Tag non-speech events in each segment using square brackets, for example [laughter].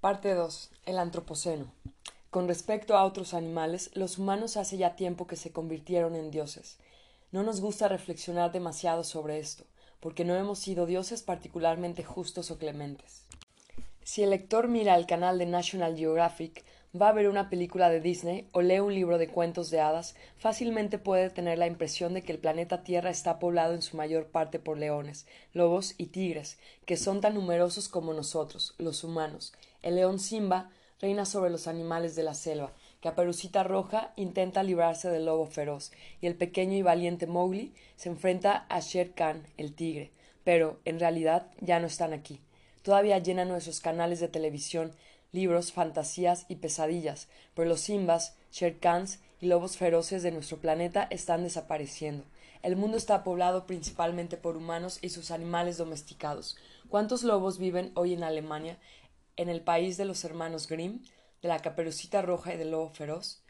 Parte 2. El Antropoceno. Con respecto a otros animales, los humanos hace ya tiempo que se convirtieron en dioses. No nos gusta reflexionar demasiado sobre esto, porque no hemos sido dioses particularmente justos o clementes. Si el lector mira el canal de National Geographic, va a ver una película de Disney o lee un libro de cuentos de hadas, fácilmente puede tener la impresión de que el planeta Tierra está poblado en su mayor parte por leones, lobos y tigres, que son tan numerosos como nosotros, los humanos. El león Simba reina sobre los animales de la selva, Caperucita Roja intenta librarse del lobo feroz, y el pequeño y valiente Mowgli se enfrenta a Shere Khan, el tigre. Pero, en realidad, ya no están aquí. Todavía llenan nuestros canales de televisión libros, fantasías y pesadillas, pero los Simbas, Sherkans y lobos feroces de nuestro planeta están desapareciendo. El mundo está poblado principalmente por humanos y sus animales domesticados. ¿Cuántos lobos viven hoy en Alemania, en el país de los hermanos Grimm, de la caperucita roja y del lobo feroz?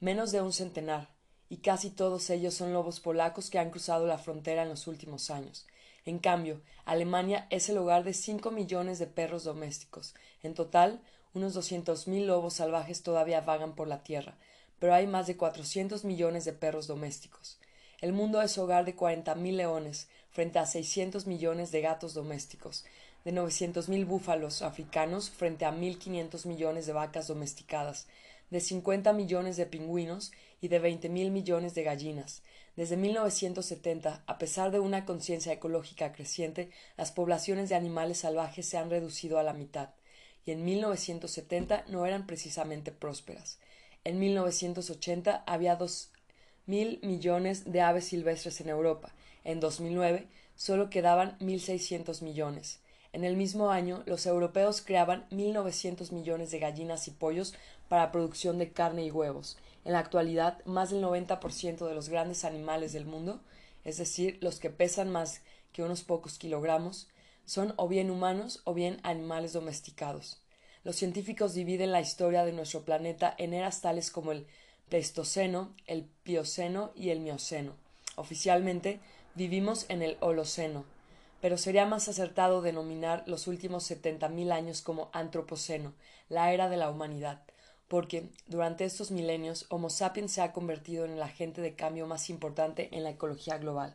Menos de un centenar, y casi todos ellos son lobos polacos que han cruzado la frontera en los últimos años. En cambio, Alemania es el hogar de cinco millones de perros domésticos. En total, unos doscientos mil lobos salvajes todavía vagan por la tierra, pero hay más de cuatrocientos millones de perros domésticos. El mundo es hogar de cuarenta mil leones, frente a seiscientos millones de gatos domésticos, de novecientos mil búfalos africanos frente a mil quinientos millones de vacas domesticadas, de cincuenta millones de pingüinos y de veinte mil millones de gallinas. Desde 1970, a pesar de una conciencia ecológica creciente, las poblaciones de animales salvajes se han reducido a la mitad y en 1970 no eran precisamente prósperas. En 1980 había dos mil millones de aves silvestres en Europa. En 2009 solo quedaban 1.600 millones. En el mismo año, los europeos creaban 1.900 millones de gallinas y pollos para producción de carne y huevos. En la actualidad, más del 90% de los grandes animales del mundo, es decir, los que pesan más que unos pocos kilogramos, son o bien humanos o bien animales domesticados. Los científicos dividen la historia de nuestro planeta en eras tales como el Pleistoceno, el Plioceno y el Mioceno. Oficialmente vivimos en el Holoceno, pero sería más acertado denominar los últimos setenta mil años como Antropoceno, la era de la humanidad, porque durante estos milenios Homo sapiens se ha convertido en el agente de cambio más importante en la ecología global.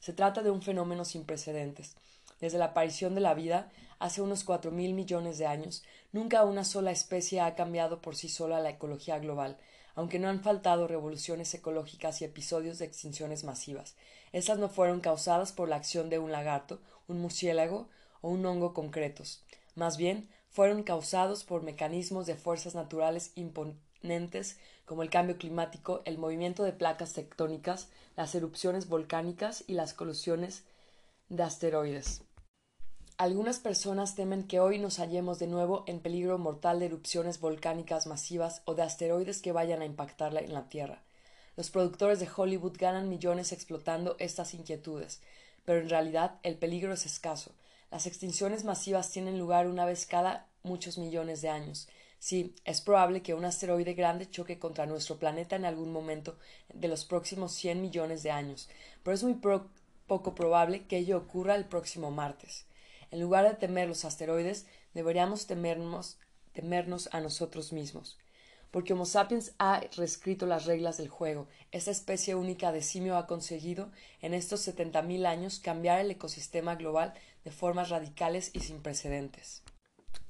Se trata de un fenómeno sin precedentes, desde la aparición de la vida, hace unos cuatro mil millones de años, nunca una sola especie ha cambiado por sí sola la ecología global, aunque no han faltado revoluciones ecológicas y episodios de extinciones masivas. Estas no fueron causadas por la acción de un lagarto, un murciélago o un hongo concretos. Más bien, fueron causados por mecanismos de fuerzas naturales imponentes como el cambio climático, el movimiento de placas tectónicas, las erupciones volcánicas y las colusiones de asteroides. Algunas personas temen que hoy nos hallemos de nuevo en peligro mortal de erupciones volcánicas masivas o de asteroides que vayan a impactar en la Tierra. Los productores de Hollywood ganan millones explotando estas inquietudes, pero en realidad el peligro es escaso. Las extinciones masivas tienen lugar una vez cada muchos millones de años. Sí, es probable que un asteroide grande choque contra nuestro planeta en algún momento de los próximos cien millones de años, pero es muy poco probable que ello ocurra el próximo martes. En lugar de temer los asteroides, deberíamos temernos a nosotros mismos. Porque Homo sapiens ha reescrito las reglas del juego. Esta especie única de simio ha conseguido, en estos setenta mil años, cambiar el ecosistema global de formas radicales y sin precedentes.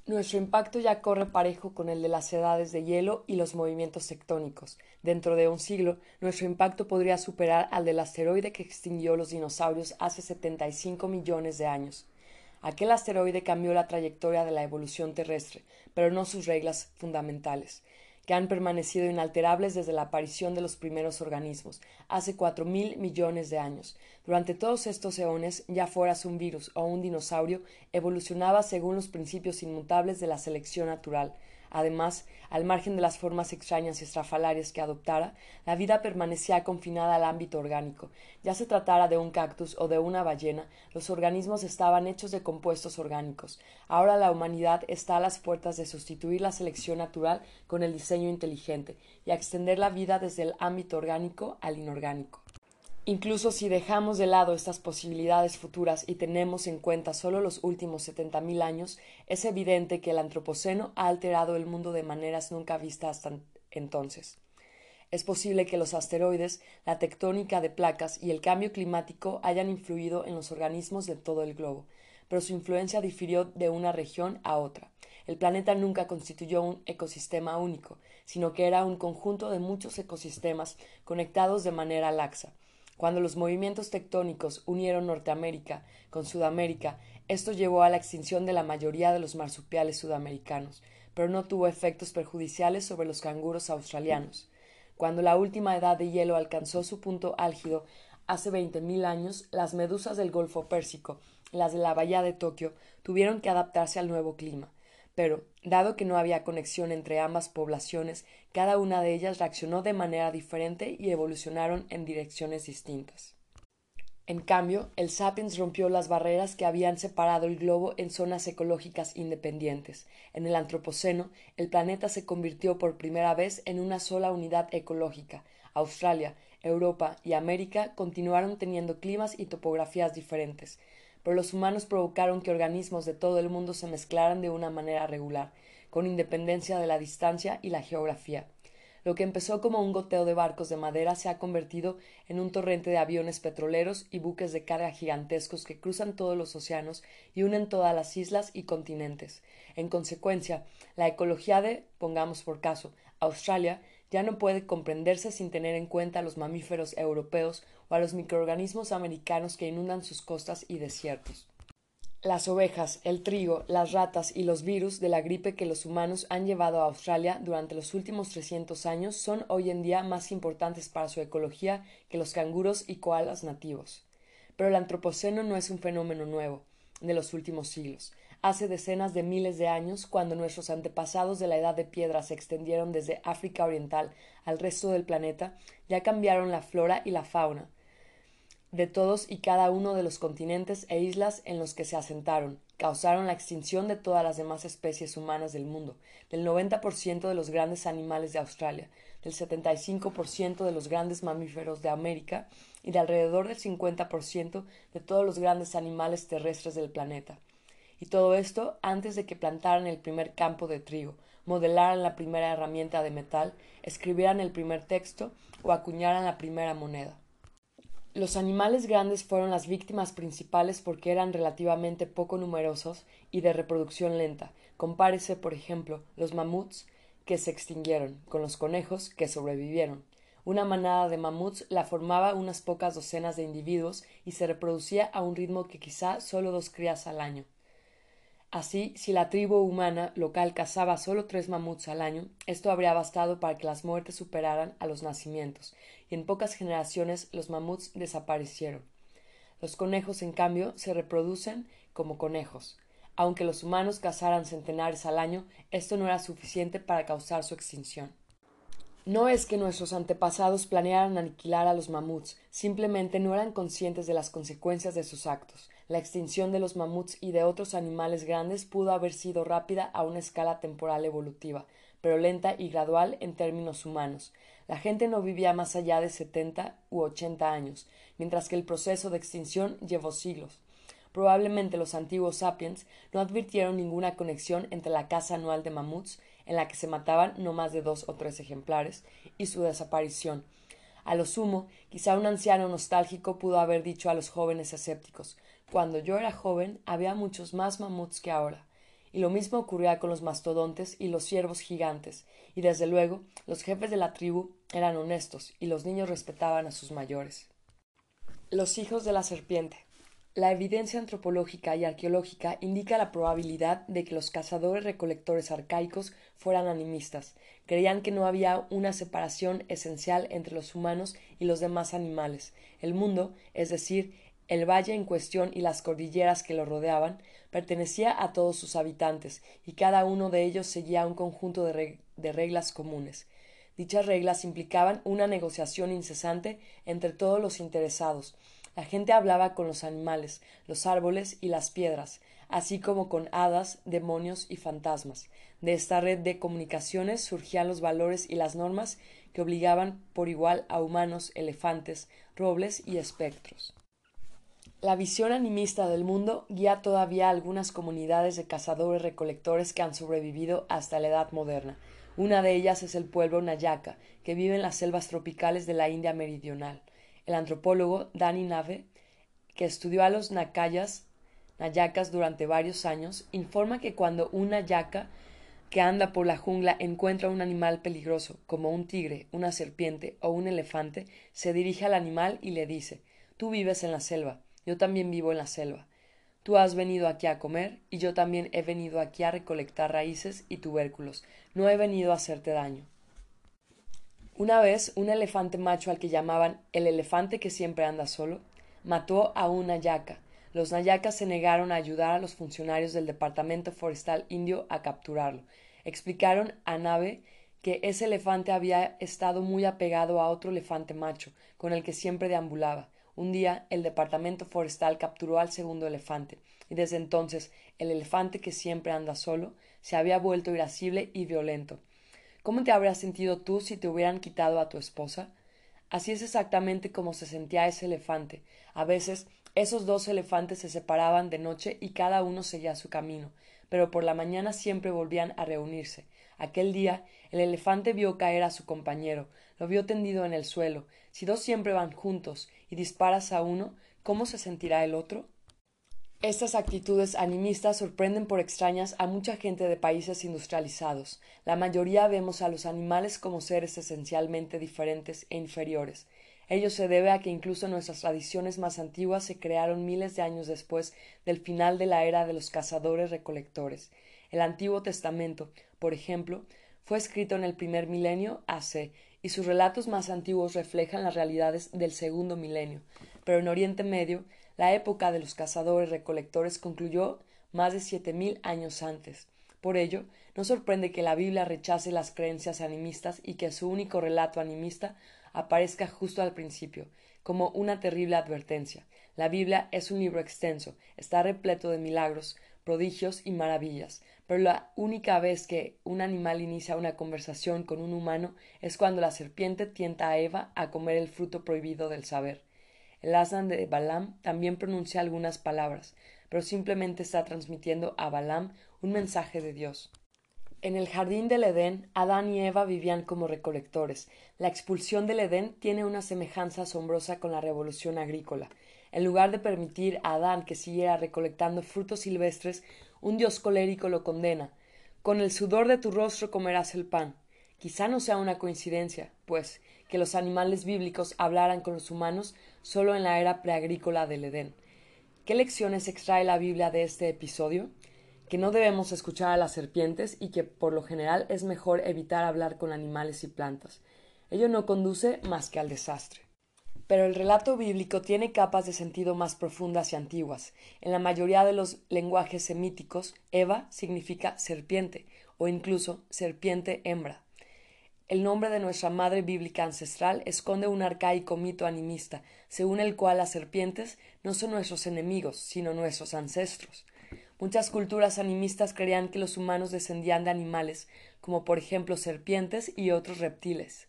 Nuestro impacto ya corre parejo con el de las edades de hielo y los movimientos tectónicos. Dentro de un siglo, nuestro impacto podría superar al del asteroide que extinguió los dinosaurios hace 75 millones de años. Aquel asteroide cambió la trayectoria de la evolución terrestre, pero no sus reglas fundamentales que han permanecido inalterables desde la aparición de los primeros organismos, hace cuatro mil millones de años. Durante todos estos eones, ya fueras un virus o un dinosaurio, evolucionaba según los principios inmutables de la selección natural, Además, al margen de las formas extrañas y estrafalarias que adoptara, la vida permanecía confinada al ámbito orgánico. Ya se tratara de un cactus o de una ballena, los organismos estaban hechos de compuestos orgánicos. Ahora la humanidad está a las puertas de sustituir la selección natural con el diseño inteligente y a extender la vida desde el ámbito orgánico al inorgánico. Incluso si dejamos de lado estas posibilidades futuras y tenemos en cuenta solo los últimos setenta mil años, es evidente que el antropoceno ha alterado el mundo de maneras nunca vistas hasta entonces. Es posible que los asteroides, la tectónica de placas y el cambio climático hayan influido en los organismos de todo el globo, pero su influencia difirió de una región a otra. El planeta nunca constituyó un ecosistema único, sino que era un conjunto de muchos ecosistemas conectados de manera laxa cuando los movimientos tectónicos unieron Norteamérica con Sudamérica, esto llevó a la extinción de la mayoría de los marsupiales sudamericanos, pero no tuvo efectos perjudiciales sobre los canguros australianos. Cuando la última edad de hielo alcanzó su punto álgido hace veinte mil años, las medusas del Golfo Pérsico las de la bahía de Tokio tuvieron que adaptarse al nuevo clima. Pero, dado que no había conexión entre ambas poblaciones, cada una de ellas reaccionó de manera diferente y evolucionaron en direcciones distintas. En cambio, el Sapiens rompió las barreras que habían separado el globo en zonas ecológicas independientes. En el Antropoceno, el planeta se convirtió por primera vez en una sola unidad ecológica. Australia, Europa y América continuaron teniendo climas y topografías diferentes pero los humanos provocaron que organismos de todo el mundo se mezclaran de una manera regular, con independencia de la distancia y la geografía. Lo que empezó como un goteo de barcos de madera se ha convertido en un torrente de aviones petroleros y buques de carga gigantescos que cruzan todos los océanos y unen todas las islas y continentes. En consecuencia, la ecología de, pongamos por caso, Australia ya no puede comprenderse sin tener en cuenta a los mamíferos europeos o a los microorganismos americanos que inundan sus costas y desiertos. Las ovejas, el trigo, las ratas y los virus de la gripe que los humanos han llevado a Australia durante los últimos 300 años son hoy en día más importantes para su ecología que los canguros y koalas nativos. Pero el antropoceno no es un fenómeno nuevo de los últimos siglos hace decenas de miles de años, cuando nuestros antepasados de la edad de piedra se extendieron desde África Oriental al resto del planeta, ya cambiaron la flora y la fauna de todos y cada uno de los continentes e islas en los que se asentaron, causaron la extinción de todas las demás especies humanas del mundo, del 90% de los grandes animales de Australia, del 75% de los grandes mamíferos de América y de alrededor del 50% de todos los grandes animales terrestres del planeta y todo esto antes de que plantaran el primer campo de trigo, modelaran la primera herramienta de metal, escribieran el primer texto o acuñaran la primera moneda. Los animales grandes fueron las víctimas principales porque eran relativamente poco numerosos y de reproducción lenta. Compárese, por ejemplo, los mamuts que se extinguieron con los conejos que sobrevivieron. Una manada de mamuts la formaba unas pocas docenas de individuos y se reproducía a un ritmo que quizá solo dos crías al año. Así, si la tribu humana local cazaba solo tres mamuts al año, esto habría bastado para que las muertes superaran a los nacimientos, y en pocas generaciones los mamuts desaparecieron. Los conejos, en cambio, se reproducen como conejos. Aunque los humanos cazaran centenares al año, esto no era suficiente para causar su extinción. No es que nuestros antepasados planearan aniquilar a los mamuts, simplemente no eran conscientes de las consecuencias de sus actos. La extinción de los mamuts y de otros animales grandes pudo haber sido rápida a una escala temporal evolutiva, pero lenta y gradual en términos humanos. La gente no vivía más allá de setenta u ochenta años, mientras que el proceso de extinción llevó siglos. Probablemente los antiguos sapiens no advirtieron ninguna conexión entre la caza anual de mamuts, en la que se mataban no más de dos o tres ejemplares, y su desaparición. A lo sumo, quizá un anciano nostálgico pudo haber dicho a los jóvenes escépticos cuando yo era joven había muchos más mamuts que ahora, y lo mismo ocurría con los mastodontes y los ciervos gigantes, y desde luego los jefes de la tribu eran honestos y los niños respetaban a sus mayores. Los hijos de la serpiente. La evidencia antropológica y arqueológica indica la probabilidad de que los cazadores recolectores arcaicos fueran animistas. Creían que no había una separación esencial entre los humanos y los demás animales. El mundo, es decir, el valle en cuestión y las cordilleras que lo rodeaban pertenecía a todos sus habitantes, y cada uno de ellos seguía un conjunto de, de reglas comunes. Dichas reglas implicaban una negociación incesante entre todos los interesados. La gente hablaba con los animales, los árboles y las piedras, así como con hadas, demonios y fantasmas. De esta red de comunicaciones surgían los valores y las normas que obligaban por igual a humanos, elefantes, robles y espectros. La visión animista del mundo guía todavía algunas comunidades de cazadores recolectores que han sobrevivido hasta la edad moderna. Una de ellas es el pueblo Nayaka, que vive en las selvas tropicales de la India meridional. El antropólogo Dani Nave, que estudió a los Nakayas, Nayakas durante varios años, informa que cuando un Nayaka que anda por la jungla encuentra un animal peligroso, como un tigre, una serpiente o un elefante, se dirige al animal y le dice Tú vives en la selva, yo también vivo en la selva. Tú has venido aquí a comer y yo también he venido aquí a recolectar raíces y tubérculos. No he venido a hacerte daño. Una vez un elefante macho al que llamaban el elefante que siempre anda solo, mató a un nayaca. Los nayacas se negaron a ayudar a los funcionarios del Departamento Forestal Indio a capturarlo. Explicaron a Nave que ese elefante había estado muy apegado a otro elefante macho, con el que siempre deambulaba. Un día el Departamento Forestal capturó al segundo elefante, y desde entonces el elefante que siempre anda solo se había vuelto irascible y violento. ¿Cómo te habrías sentido tú si te hubieran quitado a tu esposa? Así es exactamente como se sentía ese elefante. A veces esos dos elefantes se separaban de noche y cada uno seguía su camino, pero por la mañana siempre volvían a reunirse. Aquel día el elefante vio caer a su compañero, lo vio tendido en el suelo. Si dos siempre van juntos y disparas a uno, ¿cómo se sentirá el otro? Estas actitudes animistas sorprenden por extrañas a mucha gente de países industrializados. La mayoría vemos a los animales como seres esencialmente diferentes e inferiores. Ello se debe a que incluso nuestras tradiciones más antiguas se crearon miles de años después del final de la era de los cazadores recolectores. El Antiguo Testamento, por ejemplo, fue escrito en el primer milenio AC y sus relatos más antiguos reflejan las realidades del segundo milenio. Pero en Oriente Medio, la época de los cazadores recolectores concluyó más de siete mil años antes. Por ello, no sorprende que la Biblia rechace las creencias animistas y que su único relato animista aparezca justo al principio, como una terrible advertencia. La Biblia es un libro extenso, está repleto de milagros, prodigios y maravillas, pero la única vez que un animal inicia una conversación con un humano es cuando la serpiente tienta a Eva a comer el fruto prohibido del saber. El asna de Balaam también pronuncia algunas palabras, pero simplemente está transmitiendo a Balaam un mensaje de Dios. En el jardín del Edén, Adán y Eva vivían como recolectores. La expulsión del Edén tiene una semejanza asombrosa con la revolución agrícola. En lugar de permitir a Adán que siguiera recolectando frutos silvestres, un dios colérico lo condena. Con el sudor de tu rostro comerás el pan. Quizá no sea una coincidencia, pues, que los animales bíblicos hablaran con los humanos solo en la era preagrícola del Edén. ¿Qué lecciones extrae la Biblia de este episodio? que no debemos escuchar a las serpientes y que por lo general es mejor evitar hablar con animales y plantas. Ello no conduce más que al desastre. Pero el relato bíblico tiene capas de sentido más profundas y antiguas. En la mayoría de los lenguajes semíticos, Eva significa serpiente o incluso serpiente hembra. El nombre de nuestra madre bíblica ancestral esconde un arcaico mito animista, según el cual las serpientes no son nuestros enemigos, sino nuestros ancestros. Muchas culturas animistas creían que los humanos descendían de animales, como por ejemplo serpientes y otros reptiles.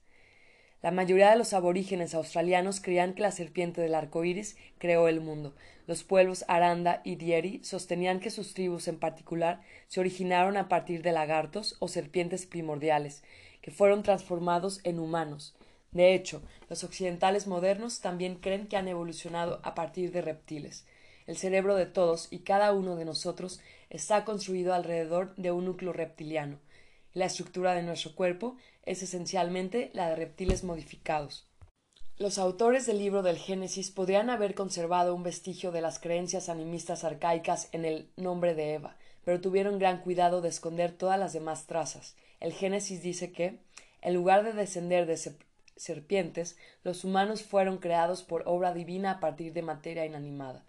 La mayoría de los aborígenes australianos creían que la serpiente del arco iris creó el mundo. Los pueblos Aranda y Dieri sostenían que sus tribus en particular se originaron a partir de lagartos o serpientes primordiales, que fueron transformados en humanos. De hecho, los occidentales modernos también creen que han evolucionado a partir de reptiles. El cerebro de todos y cada uno de nosotros está construido alrededor de un núcleo reptiliano. La estructura de nuestro cuerpo es esencialmente la de reptiles modificados. Los autores del libro del Génesis podrían haber conservado un vestigio de las creencias animistas arcaicas en el nombre de Eva, pero tuvieron gran cuidado de esconder todas las demás trazas. El Génesis dice que, en lugar de descender de serpientes, los humanos fueron creados por obra divina a partir de materia inanimada.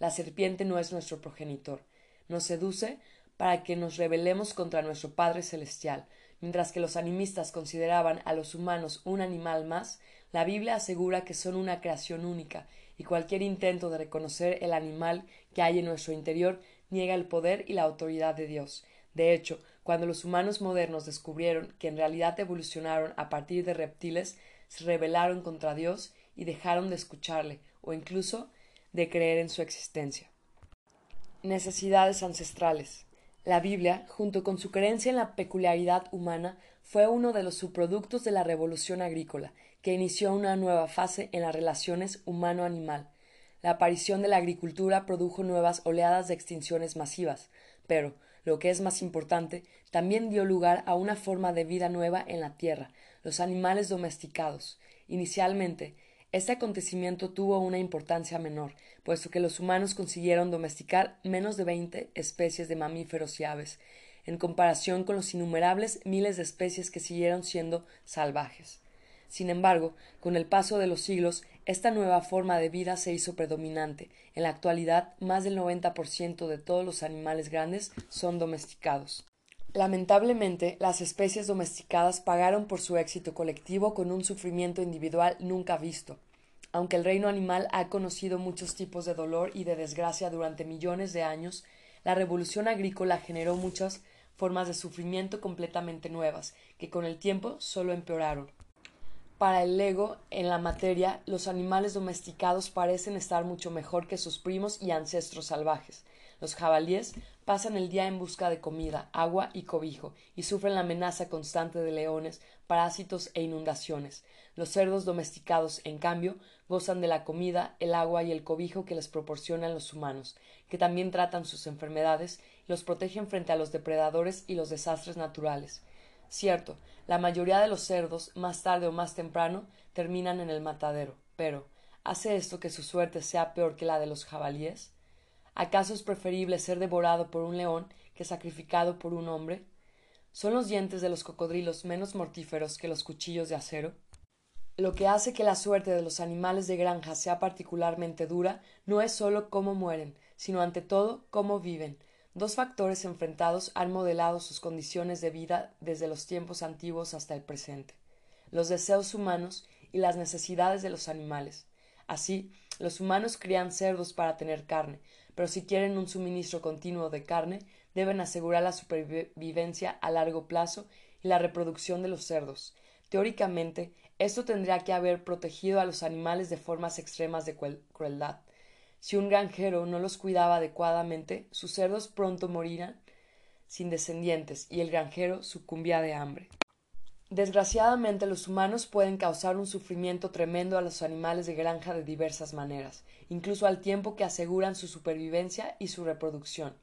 La serpiente no es nuestro progenitor. Nos seduce para que nos rebelemos contra nuestro Padre Celestial. Mientras que los animistas consideraban a los humanos un animal más, la Biblia asegura que son una creación única, y cualquier intento de reconocer el animal que hay en nuestro interior niega el poder y la autoridad de Dios. De hecho, cuando los humanos modernos descubrieron que en realidad evolucionaron a partir de reptiles, se rebelaron contra Dios y dejaron de escucharle, o incluso de creer en su existencia. Necesidades ancestrales. La Biblia, junto con su creencia en la peculiaridad humana, fue uno de los subproductos de la revolución agrícola, que inició una nueva fase en las relaciones humano-animal. La aparición de la agricultura produjo nuevas oleadas de extinciones masivas, pero, lo que es más importante, también dio lugar a una forma de vida nueva en la tierra, los animales domesticados. Inicialmente, este acontecimiento tuvo una importancia menor, puesto que los humanos consiguieron domesticar menos de veinte especies de mamíferos y aves, en comparación con los innumerables miles de especies que siguieron siendo salvajes. Sin embargo, con el paso de los siglos, esta nueva forma de vida se hizo predominante. En la actualidad, más del 90% de todos los animales grandes son domesticados. Lamentablemente, las especies domesticadas pagaron por su éxito colectivo con un sufrimiento individual nunca visto. Aunque el reino animal ha conocido muchos tipos de dolor y de desgracia durante millones de años, la revolución agrícola generó muchas formas de sufrimiento completamente nuevas, que con el tiempo solo empeoraron. Para el Lego, en la materia, los animales domesticados parecen estar mucho mejor que sus primos y ancestros salvajes. Los jabalíes pasan el día en busca de comida, agua y cobijo, y sufren la amenaza constante de leones, parásitos e inundaciones. Los cerdos domesticados, en cambio, gozan de la comida, el agua y el cobijo que les proporcionan los humanos, que también tratan sus enfermedades y los protegen frente a los depredadores y los desastres naturales. Cierto, la mayoría de los cerdos, más tarde o más temprano, terminan en el matadero, pero ¿hace esto que su suerte sea peor que la de los jabalíes? ¿Acaso es preferible ser devorado por un león que sacrificado por un hombre? ¿Son los dientes de los cocodrilos menos mortíferos que los cuchillos de acero? Lo que hace que la suerte de los animales de granja sea particularmente dura no es sólo cómo mueren, sino ante todo cómo viven. Dos factores enfrentados han modelado sus condiciones de vida desde los tiempos antiguos hasta el presente los deseos humanos y las necesidades de los animales. Así, los humanos crían cerdos para tener carne, pero si quieren un suministro continuo de carne, deben asegurar la supervivencia a largo plazo y la reproducción de los cerdos. Teóricamente, esto tendría que haber protegido a los animales de formas extremas de crueldad. Si un granjero no los cuidaba adecuadamente, sus cerdos pronto morían sin descendientes y el granjero sucumbía de hambre. Desgraciadamente los humanos pueden causar un sufrimiento tremendo a los animales de granja de diversas maneras, incluso al tiempo que aseguran su supervivencia y su reproducción.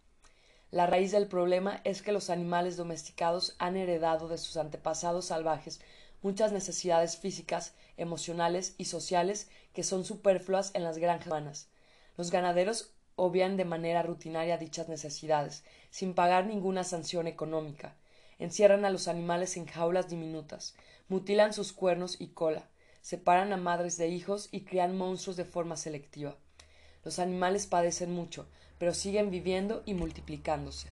La raíz del problema es que los animales domesticados han heredado de sus antepasados salvajes muchas necesidades físicas, emocionales y sociales que son superfluas en las granjas humanas. Los ganaderos obvian de manera rutinaria dichas necesidades, sin pagar ninguna sanción económica, encierran a los animales en jaulas diminutas, mutilan sus cuernos y cola, separan a madres de hijos y crían monstruos de forma selectiva. Los animales padecen mucho, pero siguen viviendo y multiplicándose.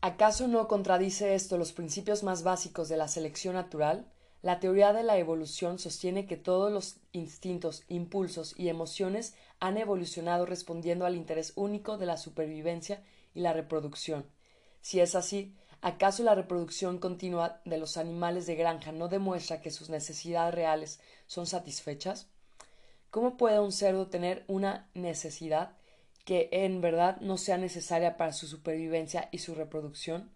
¿Acaso no contradice esto los principios más básicos de la selección natural? La teoría de la evolución sostiene que todos los instintos, impulsos y emociones han evolucionado respondiendo al interés único de la supervivencia y la reproducción. Si es así, ¿Acaso la reproducción continua de los animales de granja no demuestra que sus necesidades reales son satisfechas? ¿Cómo puede un cerdo tener una necesidad que en verdad no sea necesaria para su supervivencia y su reproducción?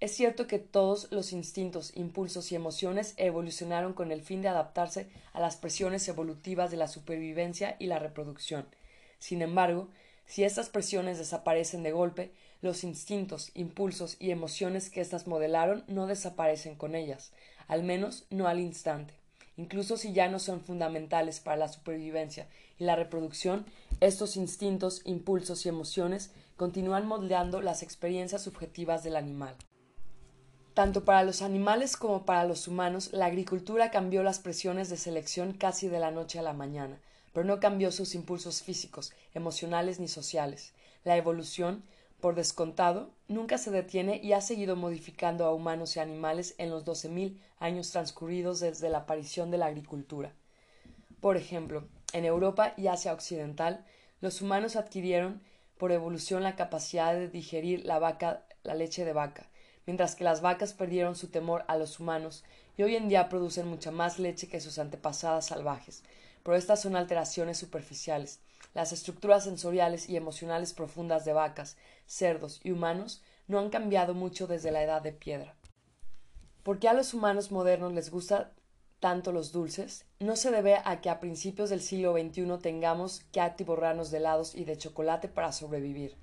Es cierto que todos los instintos, impulsos y emociones evolucionaron con el fin de adaptarse a las presiones evolutivas de la supervivencia y la reproducción. Sin embargo, si estas presiones desaparecen de golpe, los instintos, impulsos y emociones que éstas modelaron no desaparecen con ellas, al menos no al instante. Incluso si ya no son fundamentales para la supervivencia y la reproducción, estos instintos, impulsos y emociones continúan modelando las experiencias subjetivas del animal. Tanto para los animales como para los humanos, la agricultura cambió las presiones de selección casi de la noche a la mañana, pero no cambió sus impulsos físicos, emocionales ni sociales. La evolución por descontado, nunca se detiene y ha seguido modificando a humanos y animales en los doce mil años transcurridos desde la aparición de la agricultura. Por ejemplo, en Europa y Asia Occidental, los humanos adquirieron por evolución la capacidad de digerir la vaca la leche de vaca, mientras que las vacas perdieron su temor a los humanos y hoy en día producen mucha más leche que sus antepasadas salvajes. Pero estas son alteraciones superficiales. Las estructuras sensoriales y emocionales profundas de vacas, cerdos y humanos no han cambiado mucho desde la edad de piedra. ¿Por qué a los humanos modernos les gusta tanto los dulces? No se debe a que a principios del siglo XXI tengamos que atiborrarnos de helados y de chocolate para sobrevivir.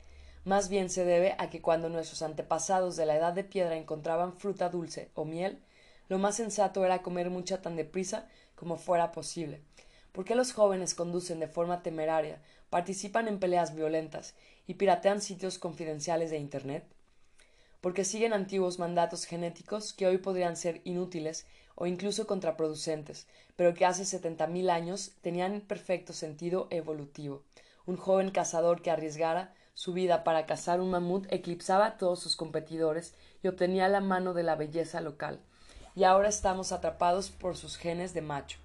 Más bien se debe a que cuando nuestros antepasados de la edad de piedra encontraban fruta dulce o miel, lo más sensato era comer mucha tan deprisa como fuera posible. ¿Por qué los jóvenes conducen de forma temeraria, participan en peleas violentas y piratean sitios confidenciales de Internet? Porque siguen antiguos mandatos genéticos que hoy podrían ser inútiles o incluso contraproducentes, pero que hace setenta mil años tenían perfecto sentido evolutivo. Un joven cazador que arriesgara su vida para cazar un mamut eclipsaba a todos sus competidores y obtenía la mano de la belleza local. Y ahora estamos atrapados por sus genes de macho.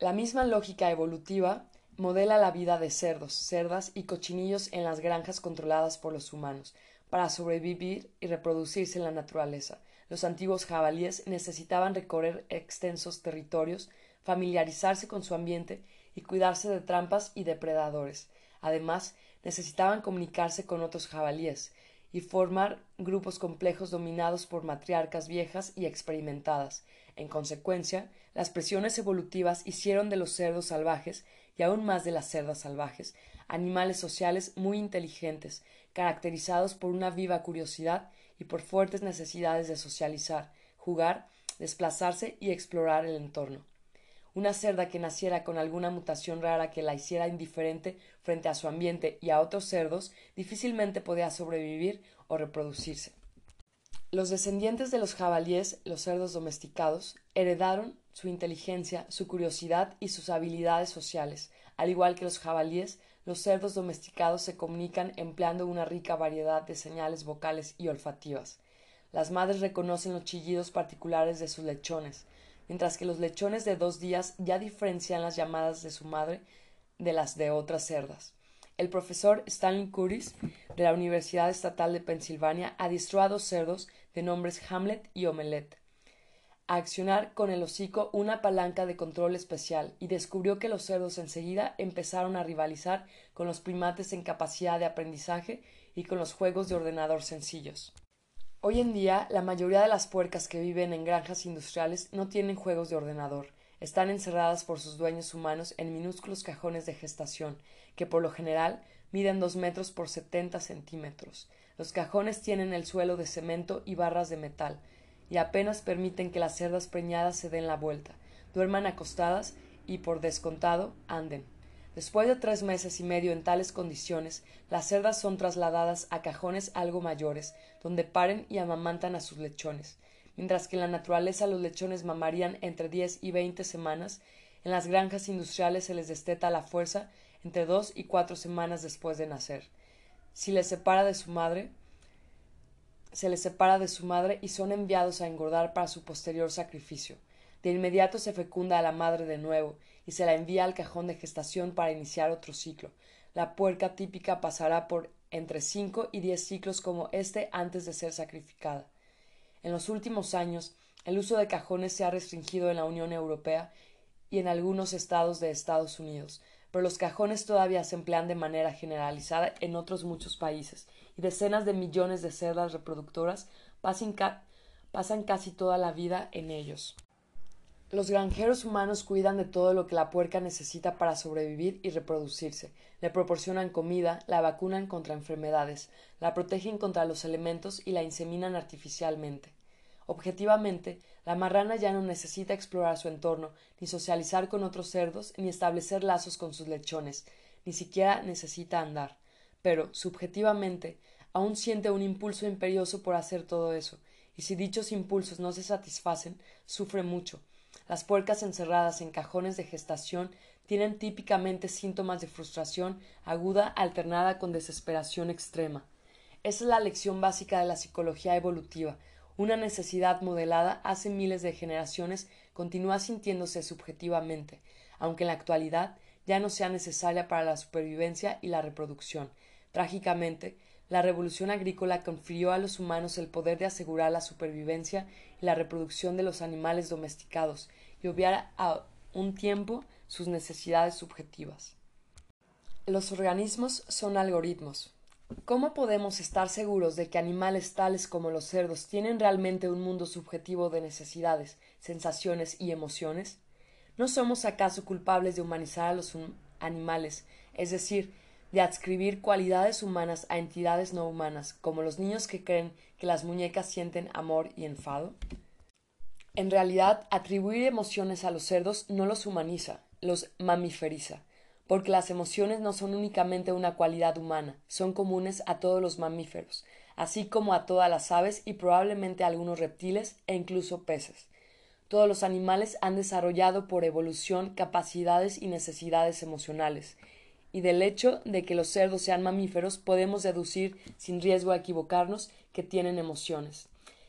La misma lógica evolutiva modela la vida de cerdos, cerdas y cochinillos en las granjas controladas por los humanos. Para sobrevivir y reproducirse en la naturaleza, los antiguos jabalíes necesitaban recorrer extensos territorios, familiarizarse con su ambiente y cuidarse de trampas y depredadores. Además, necesitaban comunicarse con otros jabalíes y formar grupos complejos dominados por matriarcas viejas y experimentadas. En consecuencia, las presiones evolutivas hicieron de los cerdos salvajes y aún más de las cerdas salvajes animales sociales muy inteligentes, caracterizados por una viva curiosidad y por fuertes necesidades de socializar, jugar, desplazarse y explorar el entorno. Una cerda que naciera con alguna mutación rara que la hiciera indiferente frente a su ambiente y a otros cerdos difícilmente podía sobrevivir o reproducirse. Los descendientes de los jabalíes, los cerdos domesticados, heredaron su inteligencia, su curiosidad y sus habilidades sociales. Al igual que los jabalíes, los cerdos domesticados se comunican empleando una rica variedad de señales vocales y olfativas. Las madres reconocen los chillidos particulares de sus lechones, mientras que los lechones de dos días ya diferencian las llamadas de su madre de las de otras cerdas. El profesor Stanley Curtis de la Universidad Estatal de Pensilvania adiestró a dos cerdos de nombres Hamlet y Omelette a accionar con el hocico una palanca de control especial y descubrió que los cerdos enseguida empezaron a rivalizar con los primates en capacidad de aprendizaje y con los juegos de ordenador sencillos. Hoy en día, la mayoría de las puercas que viven en granjas industriales no tienen juegos de ordenador. Están encerradas por sus dueños humanos en minúsculos cajones de gestación, que por lo general miden dos metros por setenta centímetros. Los cajones tienen el suelo de cemento y barras de metal, y apenas permiten que las cerdas preñadas se den la vuelta, duerman acostadas y, por descontado, anden. Después de tres meses y medio en tales condiciones, las cerdas son trasladadas a cajones algo mayores, donde paren y amamantan a sus lechones. Mientras que en la naturaleza los lechones mamarían entre diez y veinte semanas, en las granjas industriales se les desteta la fuerza entre dos y cuatro semanas después de nacer. Si separa de su madre, se les separa de su madre y son enviados a engordar para su posterior sacrificio. De inmediato se fecunda a la madre de nuevo y se la envía al cajón de gestación para iniciar otro ciclo. La puerca típica pasará por entre cinco y diez ciclos como este antes de ser sacrificada. En los últimos años, el uso de cajones se ha restringido en la Unión Europea y en algunos estados de Estados Unidos, pero los cajones todavía se emplean de manera generalizada en otros muchos países, y decenas de millones de cerdas reproductoras pasan casi toda la vida en ellos. Los granjeros humanos cuidan de todo lo que la puerca necesita para sobrevivir y reproducirse. Le proporcionan comida, la vacunan contra enfermedades, la protegen contra los elementos y la inseminan artificialmente. Objetivamente, la marrana ya no necesita explorar su entorno, ni socializar con otros cerdos, ni establecer lazos con sus lechones, ni siquiera necesita andar. Pero, subjetivamente, aún siente un impulso imperioso por hacer todo eso, y si dichos impulsos no se satisfacen, sufre mucho, las puercas encerradas en cajones de gestación tienen típicamente síntomas de frustración aguda alternada con desesperación extrema. Esa es la lección básica de la psicología evolutiva. Una necesidad modelada hace miles de generaciones continúa sintiéndose subjetivamente, aunque en la actualidad ya no sea necesaria para la supervivencia y la reproducción. Trágicamente, la revolución agrícola confirió a los humanos el poder de asegurar la supervivencia y la reproducción de los animales domesticados y obviar a un tiempo sus necesidades subjetivas. Los organismos son algoritmos. ¿Cómo podemos estar seguros de que animales tales como los cerdos tienen realmente un mundo subjetivo de necesidades, sensaciones y emociones? ¿No somos acaso culpables de humanizar a los animales, es decir, de adscribir cualidades humanas a entidades no humanas, como los niños que creen que las muñecas sienten amor y enfado? En realidad, atribuir emociones a los cerdos no los humaniza, los mamiferiza, porque las emociones no son únicamente una cualidad humana, son comunes a todos los mamíferos, así como a todas las aves y probablemente a algunos reptiles e incluso peces. Todos los animales han desarrollado por evolución capacidades y necesidades emocionales, y del hecho de que los cerdos sean mamíferos podemos deducir, sin riesgo a equivocarnos, que tienen emociones.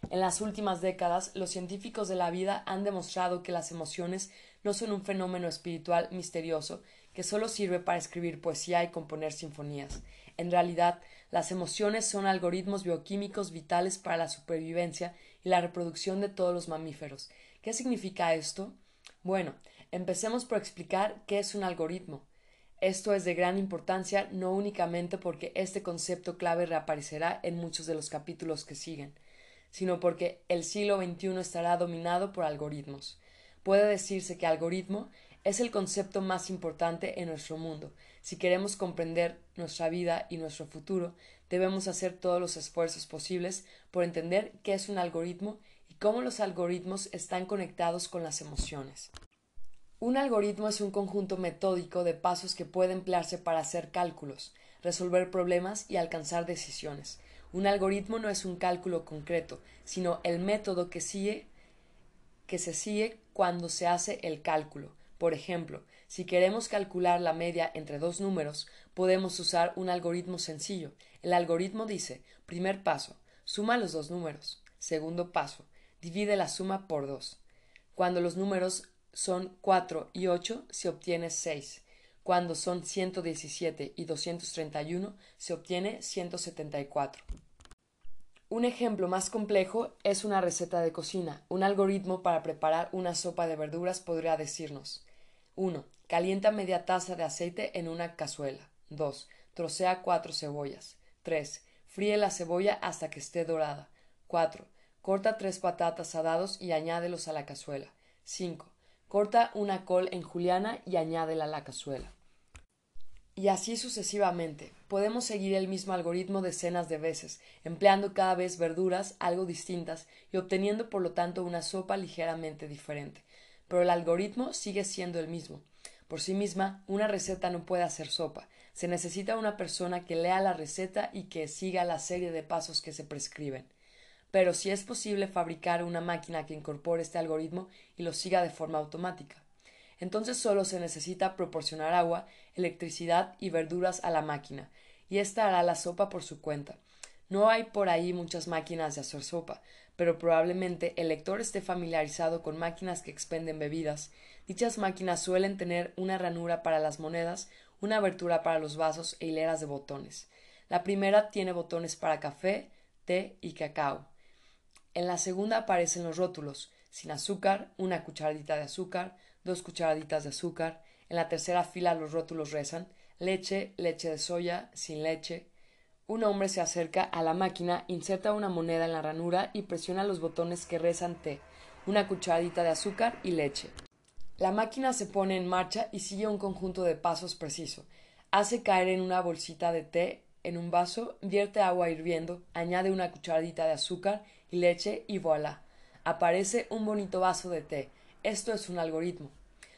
En las últimas décadas, los científicos de la vida han demostrado que las emociones no son un fenómeno espiritual misterioso que solo sirve para escribir poesía y componer sinfonías. En realidad, las emociones son algoritmos bioquímicos vitales para la supervivencia y la reproducción de todos los mamíferos. ¿Qué significa esto? Bueno, empecemos por explicar qué es un algoritmo. Esto es de gran importancia no únicamente porque este concepto clave reaparecerá en muchos de los capítulos que siguen, sino porque el siglo XXI estará dominado por algoritmos. Puede decirse que algoritmo es el concepto más importante en nuestro mundo. Si queremos comprender nuestra vida y nuestro futuro, debemos hacer todos los esfuerzos posibles por entender qué es un algoritmo y cómo los algoritmos están conectados con las emociones. Un algoritmo es un conjunto metódico de pasos que puede emplearse para hacer cálculos, resolver problemas y alcanzar decisiones. Un algoritmo no es un cálculo concreto, sino el método que sigue que se sigue cuando se hace el cálculo. Por ejemplo, si queremos calcular la media entre dos números, podemos usar un algoritmo sencillo. El algoritmo dice, primer paso, suma los dos números. Segundo paso, divide la suma por dos. Cuando los números son 4 y 8 se obtiene 6. Cuando son 117 y 231 se obtiene 174. Un ejemplo más complejo es una receta de cocina. Un algoritmo para preparar una sopa de verduras podría decirnos 1. Calienta media taza de aceite en una cazuela. 2. Trocea cuatro cebollas. 3. Fríe la cebolla hasta que esté dorada. 4. Corta tres patatas a dados y añádelos a la cazuela. 5. Corta una col en juliana y añádela a la cazuela. Y así sucesivamente. Podemos seguir el mismo algoritmo decenas de veces, empleando cada vez verduras algo distintas y obteniendo por lo tanto una sopa ligeramente diferente. Pero el algoritmo sigue siendo el mismo. Por sí misma, una receta no puede hacer sopa. Se necesita una persona que lea la receta y que siga la serie de pasos que se prescriben pero si es posible fabricar una máquina que incorpore este algoritmo y lo siga de forma automática. Entonces solo se necesita proporcionar agua, electricidad y verduras a la máquina, y ésta hará la sopa por su cuenta. No hay por ahí muchas máquinas de hacer sopa, pero probablemente el lector esté familiarizado con máquinas que expenden bebidas. Dichas máquinas suelen tener una ranura para las monedas, una abertura para los vasos e hileras de botones. La primera tiene botones para café, té y cacao. En la segunda aparecen los rótulos sin azúcar, una cucharadita de azúcar, dos cucharaditas de azúcar. En la tercera fila los rótulos rezan leche, leche de soya, sin leche. Un hombre se acerca a la máquina, inserta una moneda en la ranura y presiona los botones que rezan té, una cucharadita de azúcar y leche. La máquina se pone en marcha y sigue un conjunto de pasos preciso. Hace caer en una bolsita de té en un vaso, vierte agua hirviendo, añade una cucharadita de azúcar y leche y voilà. Aparece un bonito vaso de té. Esto es un algoritmo.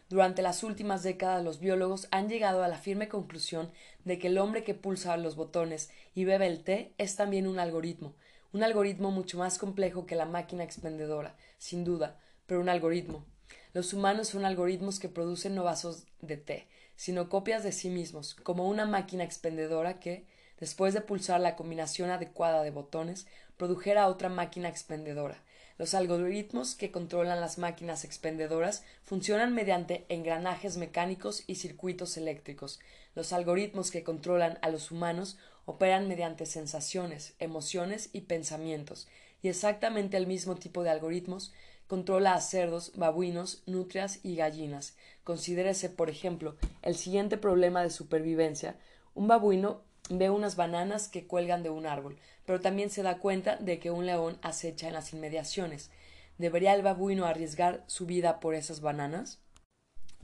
Durante las últimas décadas los biólogos han llegado a la firme conclusión de que el hombre que pulsa los botones y bebe el té es también un algoritmo, un algoritmo mucho más complejo que la máquina expendedora, sin duda, pero un algoritmo. Los humanos son algoritmos que producen no vasos de té, sino copias de sí mismos, como una máquina expendedora que, después de pulsar la combinación adecuada de botones, produjera otra máquina expendedora. Los algoritmos que controlan las máquinas expendedoras funcionan mediante engranajes mecánicos y circuitos eléctricos. Los algoritmos que controlan a los humanos operan mediante sensaciones, emociones y pensamientos, y exactamente el mismo tipo de algoritmos controla a cerdos, babuinos, nutrias y gallinas. Considérese, por ejemplo, el siguiente problema de supervivencia. Un babuino ve unas bananas que cuelgan de un árbol, pero también se da cuenta de que un león acecha en las inmediaciones. ¿Debería el babuino arriesgar su vida por esas bananas?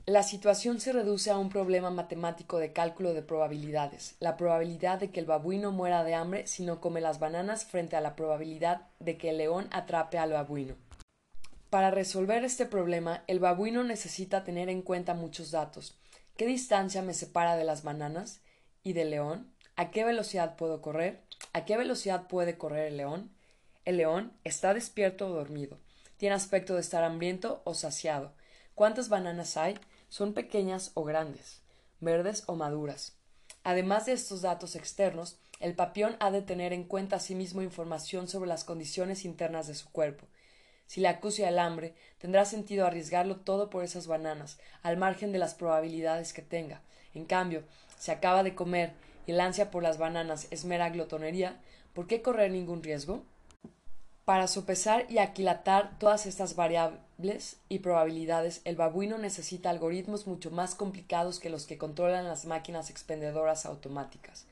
La situación se reduce a un problema matemático de cálculo de probabilidades, la probabilidad de que el babuino muera de hambre si no come las bananas frente a la probabilidad de que el león atrape al babuino. Para resolver este problema, el babuino necesita tener en cuenta muchos datos. ¿Qué distancia me separa de las bananas y del león? ¿A qué velocidad puedo correr? ¿A qué velocidad puede correr el león? El león está despierto o dormido. Tiene aspecto de estar hambriento o saciado. ¿Cuántas bananas hay? Son pequeñas o grandes, verdes o maduras. Además de estos datos externos, el papión ha de tener en cuenta asimismo información sobre las condiciones internas de su cuerpo. Si le acucia el hambre, tendrá sentido arriesgarlo todo por esas bananas, al margen de las probabilidades que tenga. En cambio, si acaba de comer y el ansia por las bananas es mera glotonería, ¿por qué correr ningún riesgo? Para sopesar y aquilatar todas estas variables y probabilidades, el babuino necesita algoritmos mucho más complicados que los que controlan las máquinas expendedoras automáticas.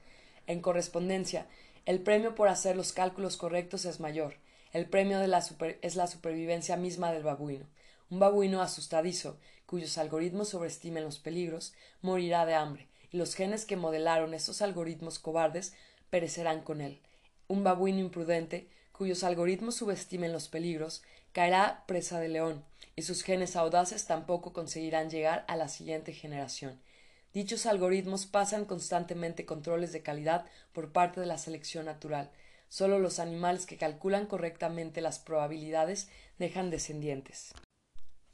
En correspondencia, el premio por hacer los cálculos correctos es mayor. El premio de la es la supervivencia misma del babuino. Un babuino asustadizo, cuyos algoritmos sobreestimen los peligros, morirá de hambre, los genes que modelaron esos algoritmos cobardes perecerán con él. Un babuino imprudente, cuyos algoritmos subestimen los peligros, caerá presa de león, y sus genes audaces tampoco conseguirán llegar a la siguiente generación. Dichos algoritmos pasan constantemente controles de calidad por parte de la selección natural. Solo los animales que calculan correctamente las probabilidades dejan descendientes.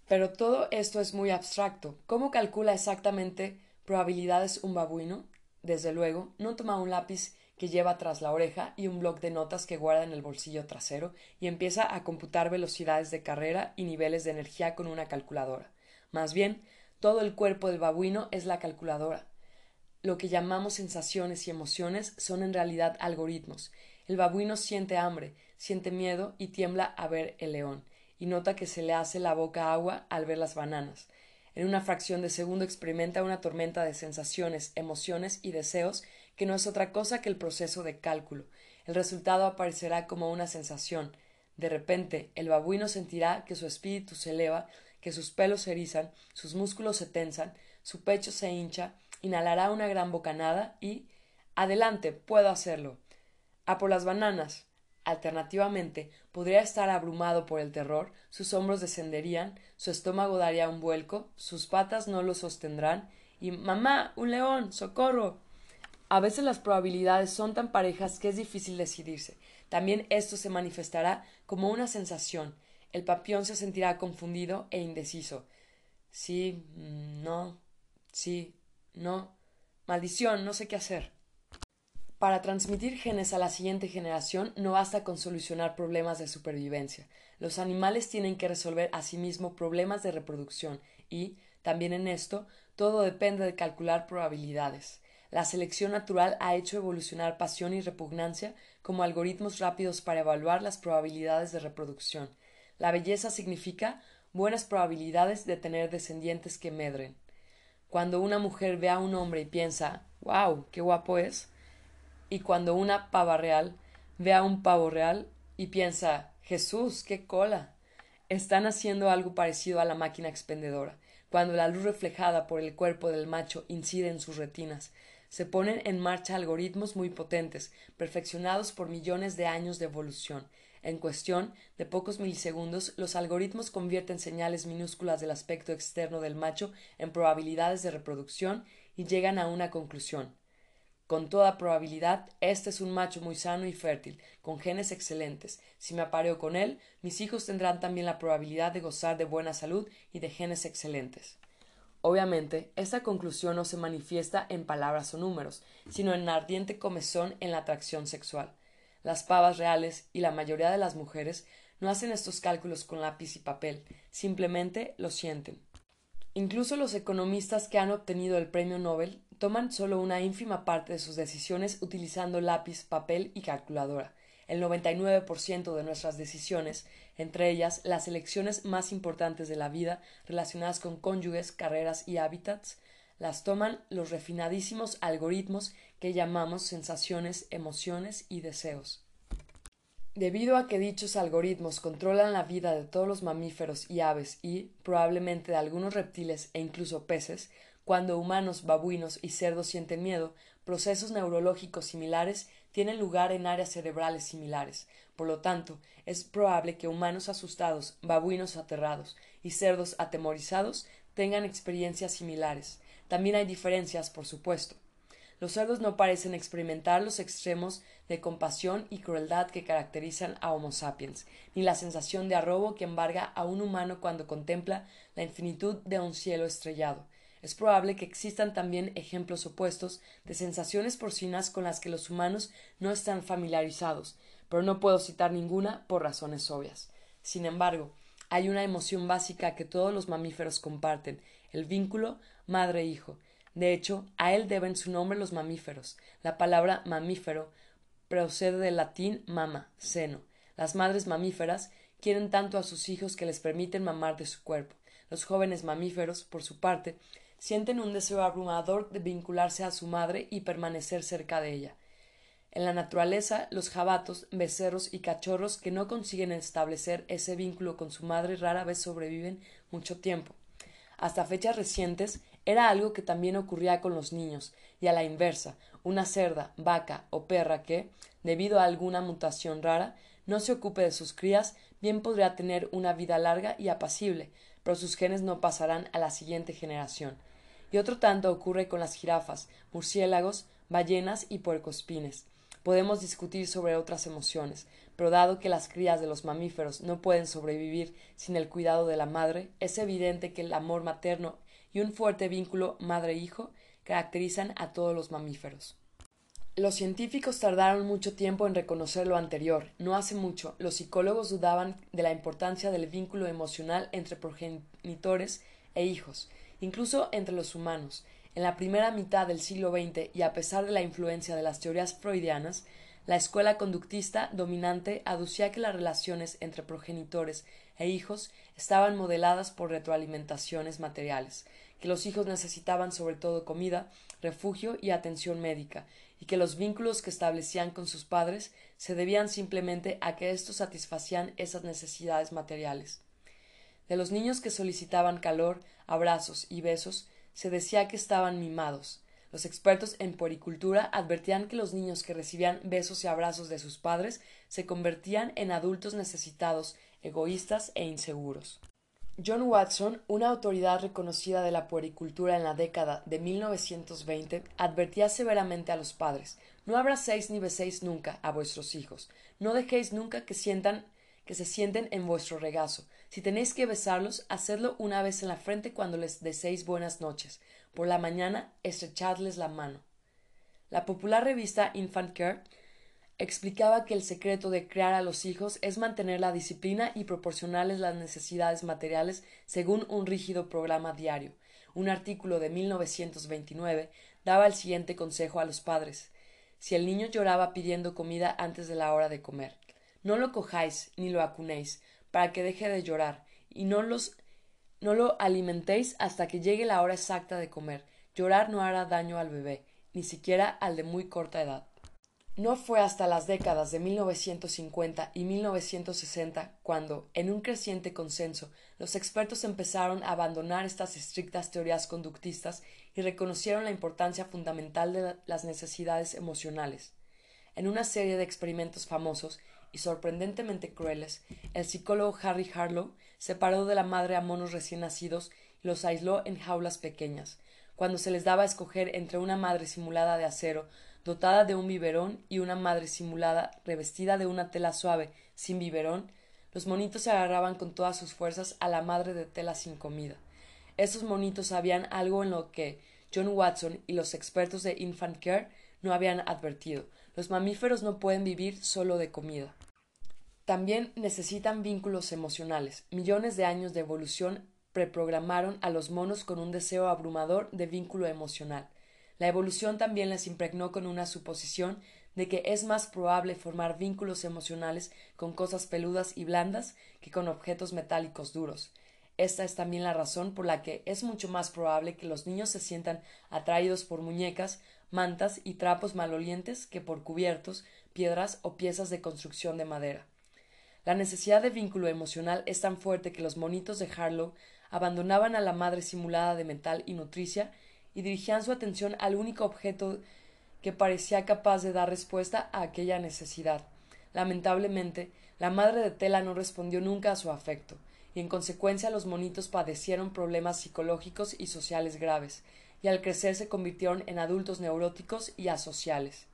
Pero todo esto es muy abstracto. ¿Cómo calcula exactamente probabilidades un babuino? Desde luego, no toma un lápiz que lleva tras la oreja y un bloc de notas que guarda en el bolsillo trasero y empieza a computar velocidades de carrera y niveles de energía con una calculadora. Más bien, todo el cuerpo del babuino es la calculadora. Lo que llamamos sensaciones y emociones son en realidad algoritmos. El babuino siente hambre, siente miedo y tiembla a ver el león, y nota que se le hace la boca agua al ver las bananas. En una fracción de segundo experimenta una tormenta de sensaciones, emociones y deseos que no es otra cosa que el proceso de cálculo. El resultado aparecerá como una sensación. De repente, el babuino sentirá que su espíritu se eleva, que sus pelos se erizan, sus músculos se tensan, su pecho se hincha, inhalará una gran bocanada y adelante, puedo hacerlo. A por las bananas. Alternativamente, podría estar abrumado por el terror, sus hombros descenderían, su estómago daría un vuelco, sus patas no lo sostendrán, y mamá, un león, socorro. A veces las probabilidades son tan parejas que es difícil decidirse. También esto se manifestará como una sensación. El papión se sentirá confundido e indeciso. Sí, no, sí, no. Maldición, no sé qué hacer. Para transmitir genes a la siguiente generación no basta con solucionar problemas de supervivencia. Los animales tienen que resolver asimismo problemas de reproducción y, también en esto, todo depende de calcular probabilidades. La selección natural ha hecho evolucionar pasión y repugnancia como algoritmos rápidos para evaluar las probabilidades de reproducción. La belleza significa buenas probabilidades de tener descendientes que medren. Cuando una mujer ve a un hombre y piensa ¡Wow! ¡Qué guapo es! Y cuando una pava real ve a un pavo real y piensa Jesús, qué cola. Están haciendo algo parecido a la máquina expendedora. Cuando la luz reflejada por el cuerpo del macho incide en sus retinas, se ponen en marcha algoritmos muy potentes, perfeccionados por millones de años de evolución. En cuestión de pocos milisegundos, los algoritmos convierten señales minúsculas del aspecto externo del macho en probabilidades de reproducción y llegan a una conclusión. Con toda probabilidad, este es un macho muy sano y fértil, con genes excelentes. Si me apareo con él, mis hijos tendrán también la probabilidad de gozar de buena salud y de genes excelentes. Obviamente, esta conclusión no se manifiesta en palabras o números, sino en ardiente comezón en la atracción sexual. Las pavas reales y la mayoría de las mujeres no hacen estos cálculos con lápiz y papel, simplemente lo sienten. Incluso los economistas que han obtenido el premio Nobel toman solo una ínfima parte de sus decisiones utilizando lápiz, papel y calculadora. El 99% de nuestras decisiones, entre ellas las elecciones más importantes de la vida relacionadas con cónyuges, carreras y hábitats, las toman los refinadísimos algoritmos que llamamos sensaciones, emociones y deseos. Debido a que dichos algoritmos controlan la vida de todos los mamíferos y aves y, probablemente, de algunos reptiles e incluso peces, cuando humanos, babuinos y cerdos sienten miedo, procesos neurológicos similares tienen lugar en áreas cerebrales similares. Por lo tanto, es probable que humanos asustados, babuinos aterrados y cerdos atemorizados tengan experiencias similares. También hay diferencias, por supuesto. Los cerdos no parecen experimentar los extremos de compasión y crueldad que caracterizan a Homo sapiens, ni la sensación de arrobo que embarga a un humano cuando contempla la infinitud de un cielo estrellado. Es probable que existan también ejemplos opuestos de sensaciones porcinas con las que los humanos no están familiarizados, pero no puedo citar ninguna por razones obvias. Sin embargo, hay una emoción básica que todos los mamíferos comparten, el vínculo madre-hijo. De hecho, a él deben su nombre los mamíferos. La palabra mamífero procede del latín mama, seno. Las madres mamíferas quieren tanto a sus hijos que les permiten mamar de su cuerpo. Los jóvenes mamíferos, por su parte, sienten un deseo abrumador de vincularse a su madre y permanecer cerca de ella. En la naturaleza, los jabatos, becerros y cachorros que no consiguen establecer ese vínculo con su madre rara vez sobreviven mucho tiempo. Hasta fechas recientes era algo que también ocurría con los niños, y a la inversa, una cerda, vaca o perra que, debido a alguna mutación rara, no se ocupe de sus crías, bien podría tener una vida larga y apacible, pero sus genes no pasarán a la siguiente generación y otro tanto ocurre con las jirafas, murciélagos, ballenas y puercoespines. Podemos discutir sobre otras emociones, pero dado que las crías de los mamíferos no pueden sobrevivir sin el cuidado de la madre, es evidente que el amor materno y un fuerte vínculo madre-hijo caracterizan a todos los mamíferos. Los científicos tardaron mucho tiempo en reconocer lo anterior. No hace mucho, los psicólogos dudaban de la importancia del vínculo emocional entre progenitores e hijos, incluso entre los humanos. En la primera mitad del siglo XX y a pesar de la influencia de las teorías freudianas, la escuela conductista dominante aducía que las relaciones entre progenitores e hijos estaban modeladas por retroalimentaciones materiales, que los hijos necesitaban sobre todo comida, refugio y atención médica, y que los vínculos que establecían con sus padres se debían simplemente a que éstos satisfacían esas necesidades materiales. De los niños que solicitaban calor, abrazos y besos, se decía que estaban mimados. Los expertos en puericultura advertían que los niños que recibían besos y abrazos de sus padres se convertían en adultos necesitados, egoístas e inseguros. John Watson, una autoridad reconocida de la puericultura en la década de 1920, advertía severamente a los padres No abracéis ni beséis nunca a vuestros hijos, no dejéis nunca que sientan que se sienten en vuestro regazo. Si tenéis que besarlos, hacedlo una vez en la frente cuando les deseéis buenas noches. Por la mañana, estrechadles la mano. La popular revista Infant Care explicaba que el secreto de crear a los hijos es mantener la disciplina y proporcionarles las necesidades materiales según un rígido programa diario. Un artículo de 1929 daba el siguiente consejo a los padres. Si el niño lloraba pidiendo comida antes de la hora de comer, no lo cojáis ni lo acunéis, para que deje de llorar, y no los no lo alimentéis hasta que llegue la hora exacta de comer. Llorar no hará daño al bebé, ni siquiera al de muy corta edad. No fue hasta las décadas de 1950 y 1960 cuando, en un creciente consenso, los expertos empezaron a abandonar estas estrictas teorías conductistas y reconocieron la importancia fundamental de las necesidades emocionales. En una serie de experimentos famosos, y sorprendentemente crueles, el psicólogo Harry Harlow separó de la madre a monos recién nacidos y los aisló en jaulas pequeñas. Cuando se les daba a escoger entre una madre simulada de acero, dotada de un biberón, y una madre simulada revestida de una tela suave, sin biberón, los monitos se agarraban con todas sus fuerzas a la madre de tela sin comida. Esos monitos sabían algo en lo que John Watson y los expertos de Infant Care no habían advertido. Los mamíferos no pueden vivir solo de comida. También necesitan vínculos emocionales. Millones de años de evolución preprogramaron a los monos con un deseo abrumador de vínculo emocional. La evolución también les impregnó con una suposición de que es más probable formar vínculos emocionales con cosas peludas y blandas que con objetos metálicos duros. Esta es también la razón por la que es mucho más probable que los niños se sientan atraídos por muñecas, mantas y trapos malolientes que por cubiertos, piedras o piezas de construcción de madera. La necesidad de vínculo emocional es tan fuerte que los monitos de Harlow abandonaban a la madre simulada de metal y nutricia y dirigían su atención al único objeto que parecía capaz de dar respuesta a aquella necesidad. Lamentablemente, la madre de tela no respondió nunca a su afecto, y en consecuencia los monitos padecieron problemas psicológicos y sociales graves, y al crecer se convirtieron en adultos neuróticos y asociales.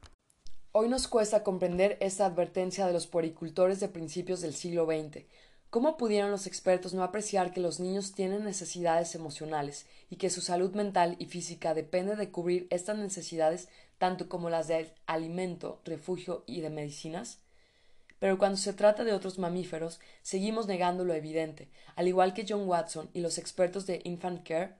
Hoy nos cuesta comprender esta advertencia de los puericultores de principios del siglo XX. ¿Cómo pudieron los expertos no apreciar que los niños tienen necesidades emocionales y que su salud mental y física depende de cubrir estas necesidades tanto como las de alimento, refugio y de medicinas? Pero cuando se trata de otros mamíferos, seguimos negando lo evidente. Al igual que John Watson y los expertos de Infant Care,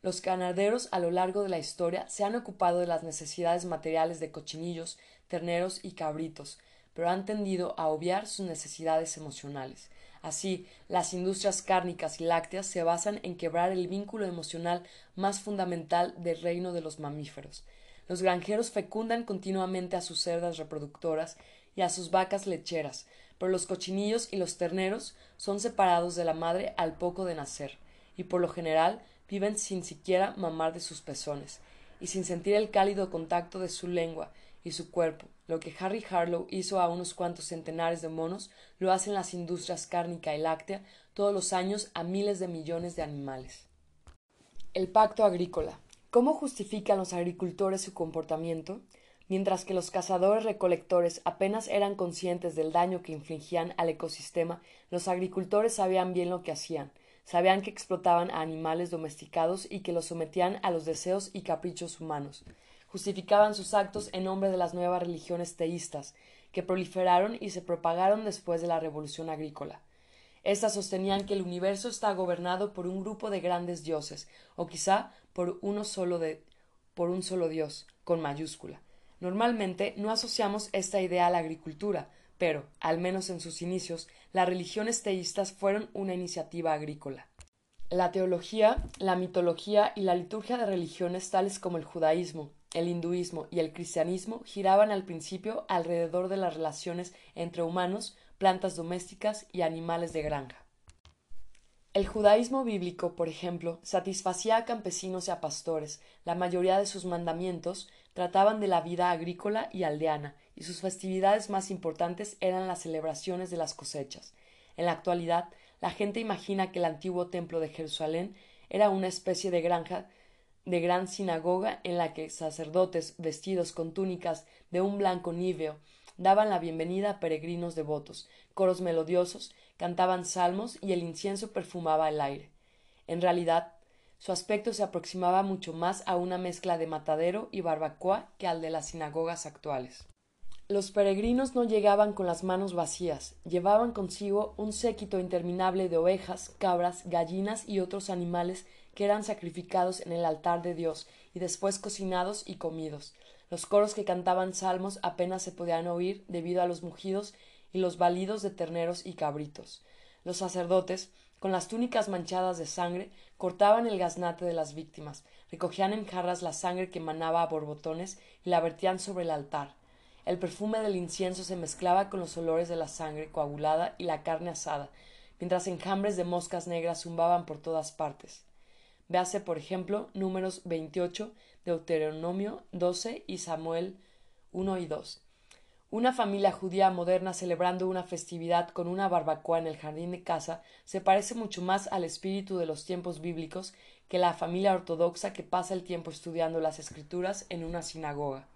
los ganaderos a lo largo de la historia se han ocupado de las necesidades materiales de cochinillos, terneros y cabritos, pero han tendido a obviar sus necesidades emocionales. Así, las industrias cárnicas y lácteas se basan en quebrar el vínculo emocional más fundamental del reino de los mamíferos. Los granjeros fecundan continuamente a sus cerdas reproductoras y a sus vacas lecheras, pero los cochinillos y los terneros son separados de la madre al poco de nacer, y por lo general viven sin siquiera mamar de sus pezones, y sin sentir el cálido contacto de su lengua y su cuerpo. Lo que Harry Harlow hizo a unos cuantos centenares de monos, lo hacen las industrias cárnica y láctea todos los años a miles de millones de animales. El pacto agrícola. ¿Cómo justifican los agricultores su comportamiento? Mientras que los cazadores recolectores apenas eran conscientes del daño que infligían al ecosistema, los agricultores sabían bien lo que hacían, sabían que explotaban a animales domesticados y que los sometían a los deseos y caprichos humanos. Justificaban sus actos en nombre de las nuevas religiones teístas, que proliferaron y se propagaron después de la revolución agrícola. Estas sostenían que el universo está gobernado por un grupo de grandes dioses, o quizá por uno solo de por un solo dios, con mayúscula. Normalmente no asociamos esta idea a la agricultura, pero, al menos en sus inicios, las religiones teístas fueron una iniciativa agrícola. La teología, la mitología y la liturgia de religiones tales como el judaísmo, el hinduismo y el cristianismo giraban al principio alrededor de las relaciones entre humanos, plantas domésticas y animales de granja. El judaísmo bíblico, por ejemplo, satisfacía a campesinos y a pastores. La mayoría de sus mandamientos trataban de la vida agrícola y aldeana, y sus festividades más importantes eran las celebraciones de las cosechas. En la actualidad, la gente imagina que el antiguo templo de Jerusalén era una especie de granja de gran sinagoga en la que sacerdotes vestidos con túnicas de un blanco níveo daban la bienvenida a peregrinos devotos, coros melodiosos, cantaban salmos y el incienso perfumaba el aire. En realidad, su aspecto se aproximaba mucho más a una mezcla de matadero y barbacoa que al de las sinagogas actuales. Los peregrinos no llegaban con las manos vacías, llevaban consigo un séquito interminable de ovejas, cabras, gallinas y otros animales que eran sacrificados en el altar de Dios y después cocinados y comidos. Los coros que cantaban salmos apenas se podían oír debido a los mugidos y los balidos de terneros y cabritos. Los sacerdotes, con las túnicas manchadas de sangre, cortaban el gaznate de las víctimas, recogían en jarras la sangre que manaba a borbotones y la vertían sobre el altar. El perfume del incienso se mezclaba con los olores de la sangre coagulada y la carne asada, mientras enjambres de moscas negras zumbaban por todas partes. Véase, por ejemplo, números 28, Deuteronomio 12 y Samuel 1 y 2. Una familia judía moderna celebrando una festividad con una barbacoa en el jardín de casa se parece mucho más al espíritu de los tiempos bíblicos que la familia ortodoxa que pasa el tiempo estudiando las escrituras en una sinagoga.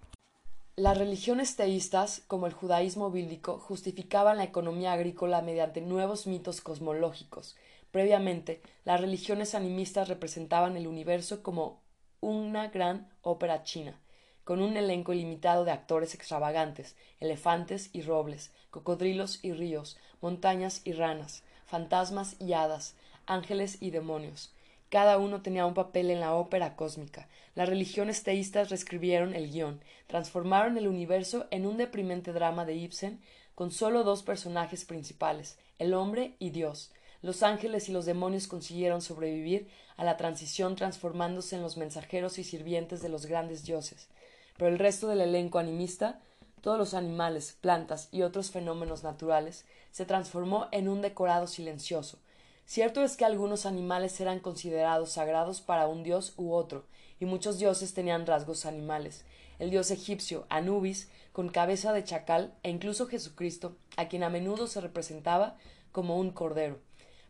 Las religiones teístas, como el judaísmo bíblico, justificaban la economía agrícola mediante nuevos mitos cosmológicos. Previamente, las religiones animistas representaban el universo como una gran ópera china con un elenco ilimitado de actores extravagantes, elefantes y robles, cocodrilos y ríos, montañas y ranas, fantasmas y hadas, ángeles y demonios. cada uno tenía un papel en la ópera cósmica. Las religiones teístas reescribieron el guion, transformaron el universo en un deprimente drama de Ibsen con solo dos personajes principales, el hombre y Dios. Los ángeles y los demonios consiguieron sobrevivir a la transición transformándose en los mensajeros y sirvientes de los grandes dioses. Pero el resto del elenco animista, todos los animales, plantas y otros fenómenos naturales, se transformó en un decorado silencioso. Cierto es que algunos animales eran considerados sagrados para un dios u otro, y muchos dioses tenían rasgos animales. El dios egipcio Anubis, con cabeza de chacal, e incluso Jesucristo, a quien a menudo se representaba como un cordero.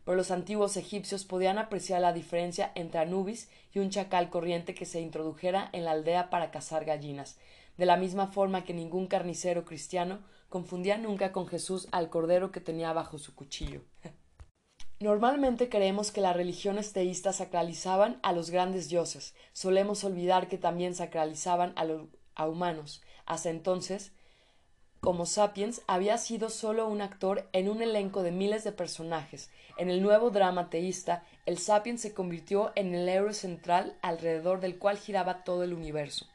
Pero los antiguos egipcios podían apreciar la diferencia entre Anubis y un chacal corriente que se introdujera en la aldea para cazar gallinas, de la misma forma que ningún carnicero cristiano confundía nunca con Jesús al cordero que tenía bajo su cuchillo. [laughs] Normalmente creemos que las religiones teístas sacralizaban a los grandes dioses. Solemos olvidar que también sacralizaban a, los, humanos. Hasta entonces, como Sapiens había sido solo un actor en un elenco de miles de personajes. En el nuevo drama teísta, el Sapiens se convirtió en el héroe central alrededor del cual giraba todo el universo.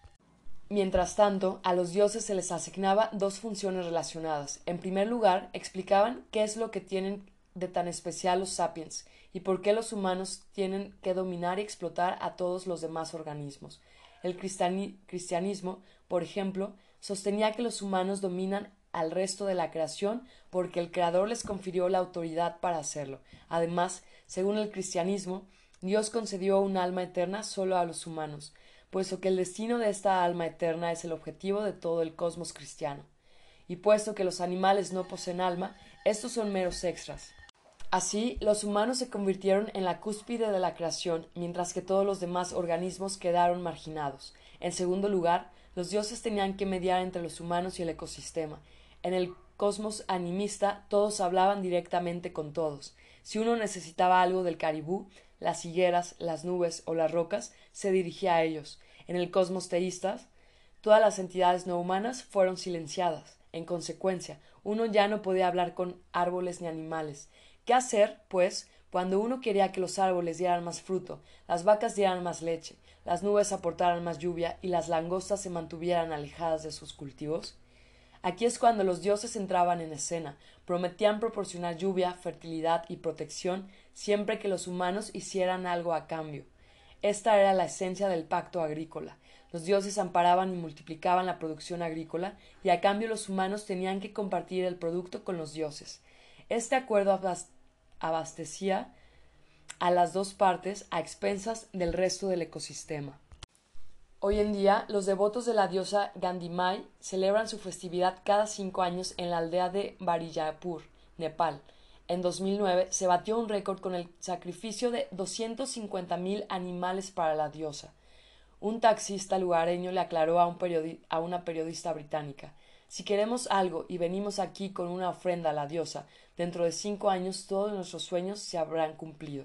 Mientras tanto, a los dioses se les asignaba dos funciones relacionadas. En primer lugar, explicaban qué es lo que tienen de tan especial los sapiens y por qué los humanos tienen que dominar y explotar a todos los demás organismos. El cristianismo, por ejemplo, sostenía que los humanos dominan al resto de la creación porque el Creador les confirió la autoridad para hacerlo. Además, según el cristianismo, Dios concedió un alma eterna solo a los humanos, puesto que el destino de esta alma eterna es el objetivo de todo el cosmos cristiano. Y puesto que los animales no poseen alma, estos son meros extras. Así, los humanos se convirtieron en la cúspide de la creación, mientras que todos los demás organismos quedaron marginados. En segundo lugar, los dioses tenían que mediar entre los humanos y el ecosistema. En el cosmos animista todos hablaban directamente con todos. Si uno necesitaba algo del caribú, las higueras, las nubes o las rocas, se dirigía a ellos. En el cosmos teísta, todas las entidades no humanas fueron silenciadas. En consecuencia, uno ya no podía hablar con árboles ni animales. ¿Qué hacer, pues, cuando uno quería que los árboles dieran más fruto, las vacas dieran más leche, las nubes aportaran más lluvia y las langostas se mantuvieran alejadas de sus cultivos? Aquí es cuando los dioses entraban en escena, prometían proporcionar lluvia, fertilidad y protección siempre que los humanos hicieran algo a cambio. Esta era la esencia del pacto agrícola. Los dioses amparaban y multiplicaban la producción agrícola y a cambio los humanos tenían que compartir el producto con los dioses. Este acuerdo abastecía a las dos partes a expensas del resto del ecosistema. Hoy en día, los devotos de la diosa Gandhimai celebran su festividad cada cinco años en la aldea de Barijapur, Nepal, en 2009 se batió un récord con el sacrificio de 250.000 animales para la diosa. Un taxista lugareño le aclaró a una periodista británica Si queremos algo y venimos aquí con una ofrenda a la diosa, dentro de cinco años todos nuestros sueños se habrán cumplido.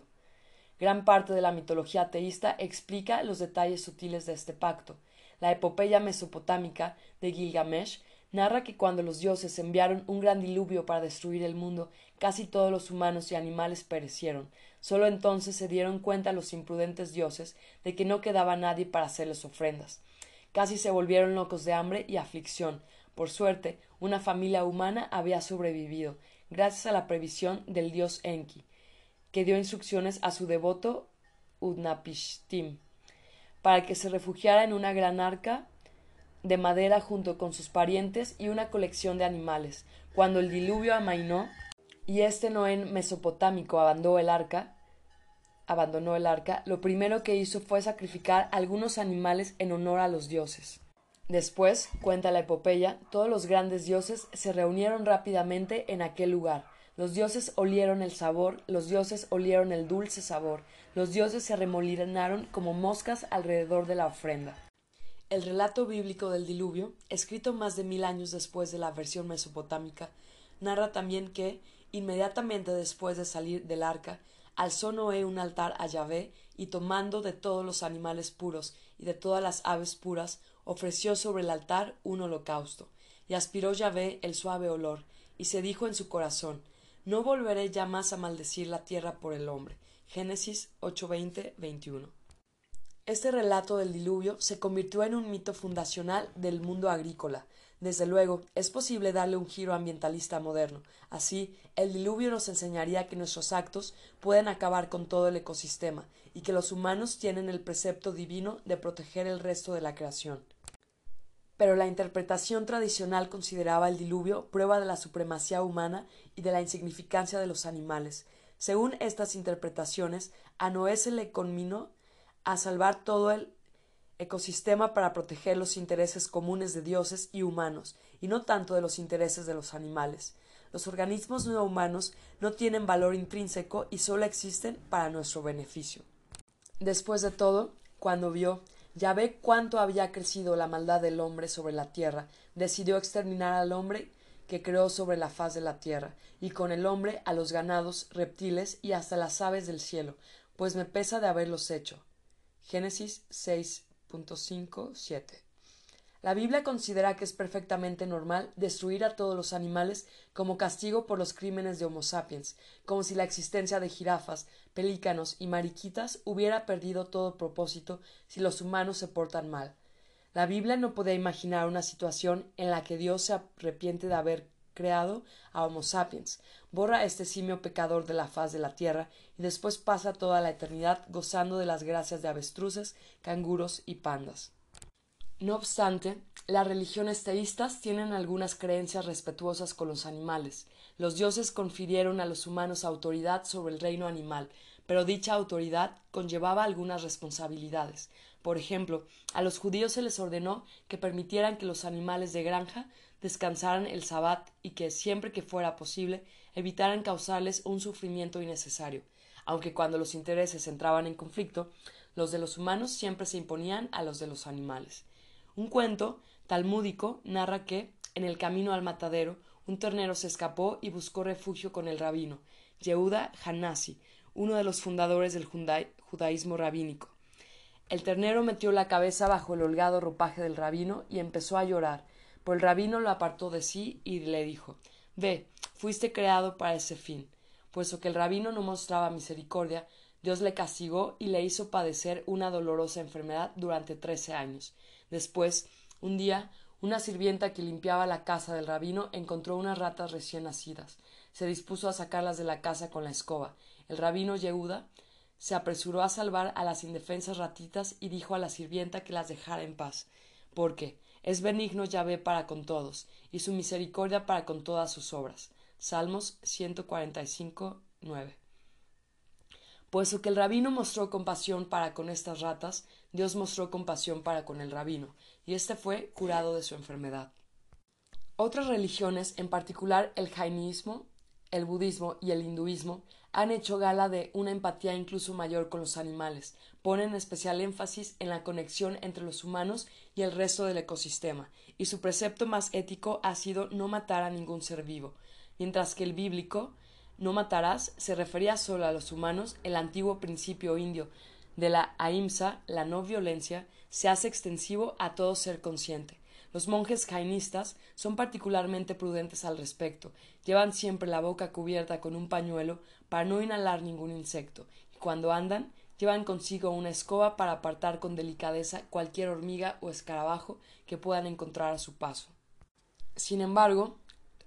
Gran parte de la mitología teísta explica los detalles sutiles de este pacto. La epopeya mesopotámica de Gilgamesh narra que cuando los dioses enviaron un gran diluvio para destruir el mundo, casi todos los humanos y animales perecieron. Solo entonces se dieron cuenta los imprudentes dioses de que no quedaba nadie para hacerles ofrendas. Casi se volvieron locos de hambre y aflicción. Por suerte, una familia humana había sobrevivido, gracias a la previsión del dios Enki, que dio instrucciones a su devoto Udnapishtim para que se refugiara en una gran arca de madera junto con sus parientes y una colección de animales. Cuando el diluvio amainó y este Noé mesopotámico abandonó el arca, abandonó el arca, lo primero que hizo fue sacrificar algunos animales en honor a los dioses. Después, cuenta la epopeya, todos los grandes dioses se reunieron rápidamente en aquel lugar. Los dioses olieron el sabor, los dioses olieron el dulce sabor, los dioses se remolinaron como moscas alrededor de la ofrenda. El relato bíblico del diluvio, escrito más de mil años después de la versión mesopotámica, narra también que, inmediatamente después de salir del arca, alzó Noé un altar a Yahvé y tomando de todos los animales puros y de todas las aves puras, ofreció sobre el altar un holocausto, y aspiró Yahvé el suave olor, y se dijo en su corazón No volveré ya más a maldecir la tierra por el hombre. Génesis 8:20, 21. Este relato del diluvio se convirtió en un mito fundacional del mundo agrícola. Desde luego, es posible darle un giro ambientalista moderno. Así, el diluvio nos enseñaría que nuestros actos pueden acabar con todo el ecosistema y que los humanos tienen el precepto divino de proteger el resto de la creación. Pero la interpretación tradicional consideraba el diluvio prueba de la supremacía humana y de la insignificancia de los animales. Según estas interpretaciones, a Noé se le conminó a salvar todo el ecosistema para proteger los intereses comunes de dioses y humanos, y no tanto de los intereses de los animales. Los organismos no humanos no tienen valor intrínseco y solo existen para nuestro beneficio. Después de todo, cuando vio ya ve cuánto había crecido la maldad del hombre sobre la tierra, decidió exterminar al hombre que creó sobre la faz de la tierra, y con el hombre a los ganados, reptiles y hasta las aves del cielo, pues me pesa de haberlos hecho. Génesis 6.5.7 La Biblia considera que es perfectamente normal destruir a todos los animales como castigo por los crímenes de Homo sapiens, como si la existencia de jirafas, pelícanos y mariquitas hubiera perdido todo propósito si los humanos se portan mal. La Biblia no podía imaginar una situación en la que Dios se arrepiente de haber creado a Homo sapiens, borra a este simio pecador de la faz de la tierra y después pasa toda la eternidad gozando de las gracias de avestruces, canguros y pandas. No obstante, las religiones teístas tienen algunas creencias respetuosas con los animales. Los dioses confirieron a los humanos autoridad sobre el reino animal, pero dicha autoridad conllevaba algunas responsabilidades. Por ejemplo, a los judíos se les ordenó que permitieran que los animales de granja descansaran el sabbat y que, siempre que fuera posible, evitaran causarles un sufrimiento innecesario, aunque cuando los intereses entraban en conflicto, los de los humanos siempre se imponían a los de los animales. Un cuento talmúdico narra que, en el camino al matadero, un ternero se escapó y buscó refugio con el rabino, Yehuda Hanasi, uno de los fundadores del judaísmo rabínico. El ternero metió la cabeza bajo el holgado ropaje del rabino y empezó a llorar, pero el rabino lo apartó de sí y le dijo Ve, fuiste creado para ese fin. Puesto que el rabino no mostraba misericordia, Dios le castigó y le hizo padecer una dolorosa enfermedad durante trece años. Después, un día, una sirvienta que limpiaba la casa del rabino encontró unas ratas recién nacidas. Se dispuso a sacarlas de la casa con la escoba. El rabino Yehuda se apresuró a salvar a las indefensas ratitas y dijo a la sirvienta que las dejara en paz, porque es benigno Yahvé para con todos, y su misericordia para con todas sus obras. Salmos 145, 9. Puesto que el rabino mostró compasión para con estas ratas, Dios mostró compasión para con el rabino, y éste fue curado de su enfermedad. Otras religiones, en particular el jainismo, el budismo y el hinduismo, han hecho gala de una empatía incluso mayor con los animales, ponen especial énfasis en la conexión entre los humanos y el resto del ecosistema, y su precepto más ético ha sido no matar a ningún ser vivo, mientras que el bíblico no matarás se refería solo a los humanos, el antiguo principio indio de la ahimsa, la no violencia, se hace extensivo a todo ser consciente. Los monjes jainistas son particularmente prudentes al respecto, llevan siempre la boca cubierta con un pañuelo para no inhalar ningún insecto, y cuando andan llevan consigo una escoba para apartar con delicadeza cualquier hormiga o escarabajo que puedan encontrar a su paso. Sin embargo,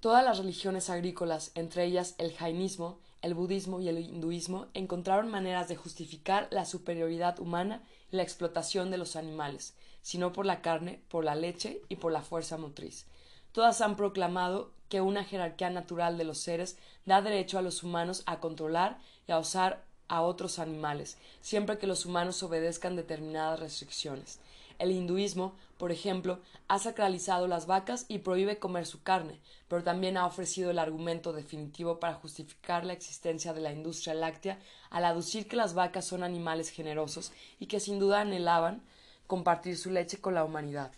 todas las religiones agrícolas, entre ellas el jainismo, el budismo y el hinduismo, encontraron maneras de justificar la superioridad humana y la explotación de los animales, sino por la carne, por la leche y por la fuerza motriz. Todas han proclamado que una jerarquía natural de los seres da derecho a los humanos a controlar y a usar a otros animales, siempre que los humanos obedezcan determinadas restricciones. El hinduismo, por ejemplo, ha sacralizado las vacas y prohíbe comer su carne, pero también ha ofrecido el argumento definitivo para justificar la existencia de la industria láctea al aducir que las vacas son animales generosos y que sin duda anhelaban compartir su leche con la humanidad.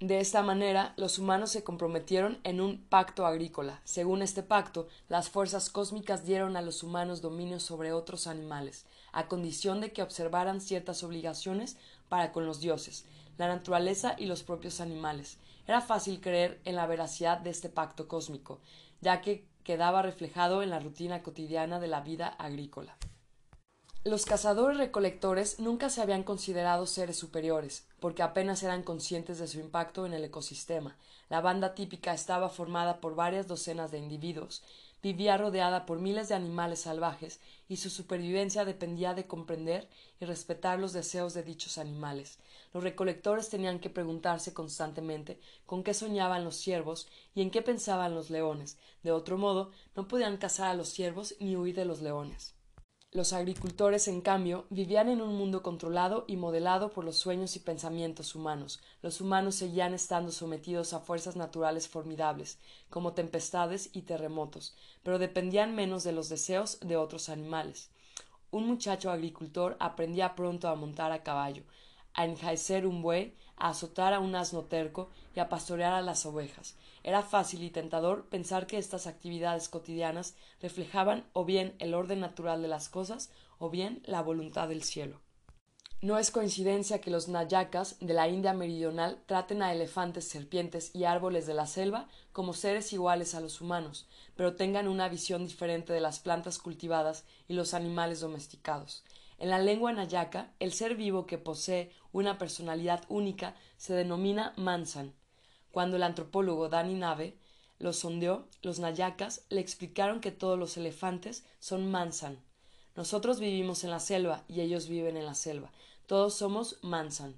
De esta manera, los humanos se comprometieron en un pacto agrícola. Según este pacto, las fuerzas cósmicas dieron a los humanos dominio sobre otros animales, a condición de que observaran ciertas obligaciones para con los dioses, la naturaleza y los propios animales. Era fácil creer en la veracidad de este pacto cósmico, ya que quedaba reflejado en la rutina cotidiana de la vida agrícola. Los cazadores recolectores nunca se habían considerado seres superiores, porque apenas eran conscientes de su impacto en el ecosistema. La banda típica estaba formada por varias docenas de individuos, vivía rodeada por miles de animales salvajes y su supervivencia dependía de comprender y respetar los deseos de dichos animales. Los recolectores tenían que preguntarse constantemente con qué soñaban los ciervos y en qué pensaban los leones. De otro modo, no podían cazar a los ciervos ni huir de los leones. Los agricultores, en cambio, vivían en un mundo controlado y modelado por los sueños y pensamientos humanos. Los humanos seguían estando sometidos a fuerzas naturales formidables, como tempestades y terremotos, pero dependían menos de los deseos de otros animales. Un muchacho agricultor aprendía pronto a montar a caballo, a enjaecer un buey, a azotar a un asno terco y a pastorear a las ovejas. Era fácil y tentador pensar que estas actividades cotidianas reflejaban o bien el orden natural de las cosas o bien la voluntad del cielo. No es coincidencia que los nayacas de la India meridional traten a elefantes, serpientes y árboles de la selva como seres iguales a los humanos, pero tengan una visión diferente de las plantas cultivadas y los animales domesticados. En la lengua nayaca, el ser vivo que posee una personalidad única se denomina mansan. Cuando el antropólogo Dani Nave lo sondeó, los nayacas le explicaron que todos los elefantes son mansan. Nosotros vivimos en la selva y ellos viven en la selva. Todos somos mansan.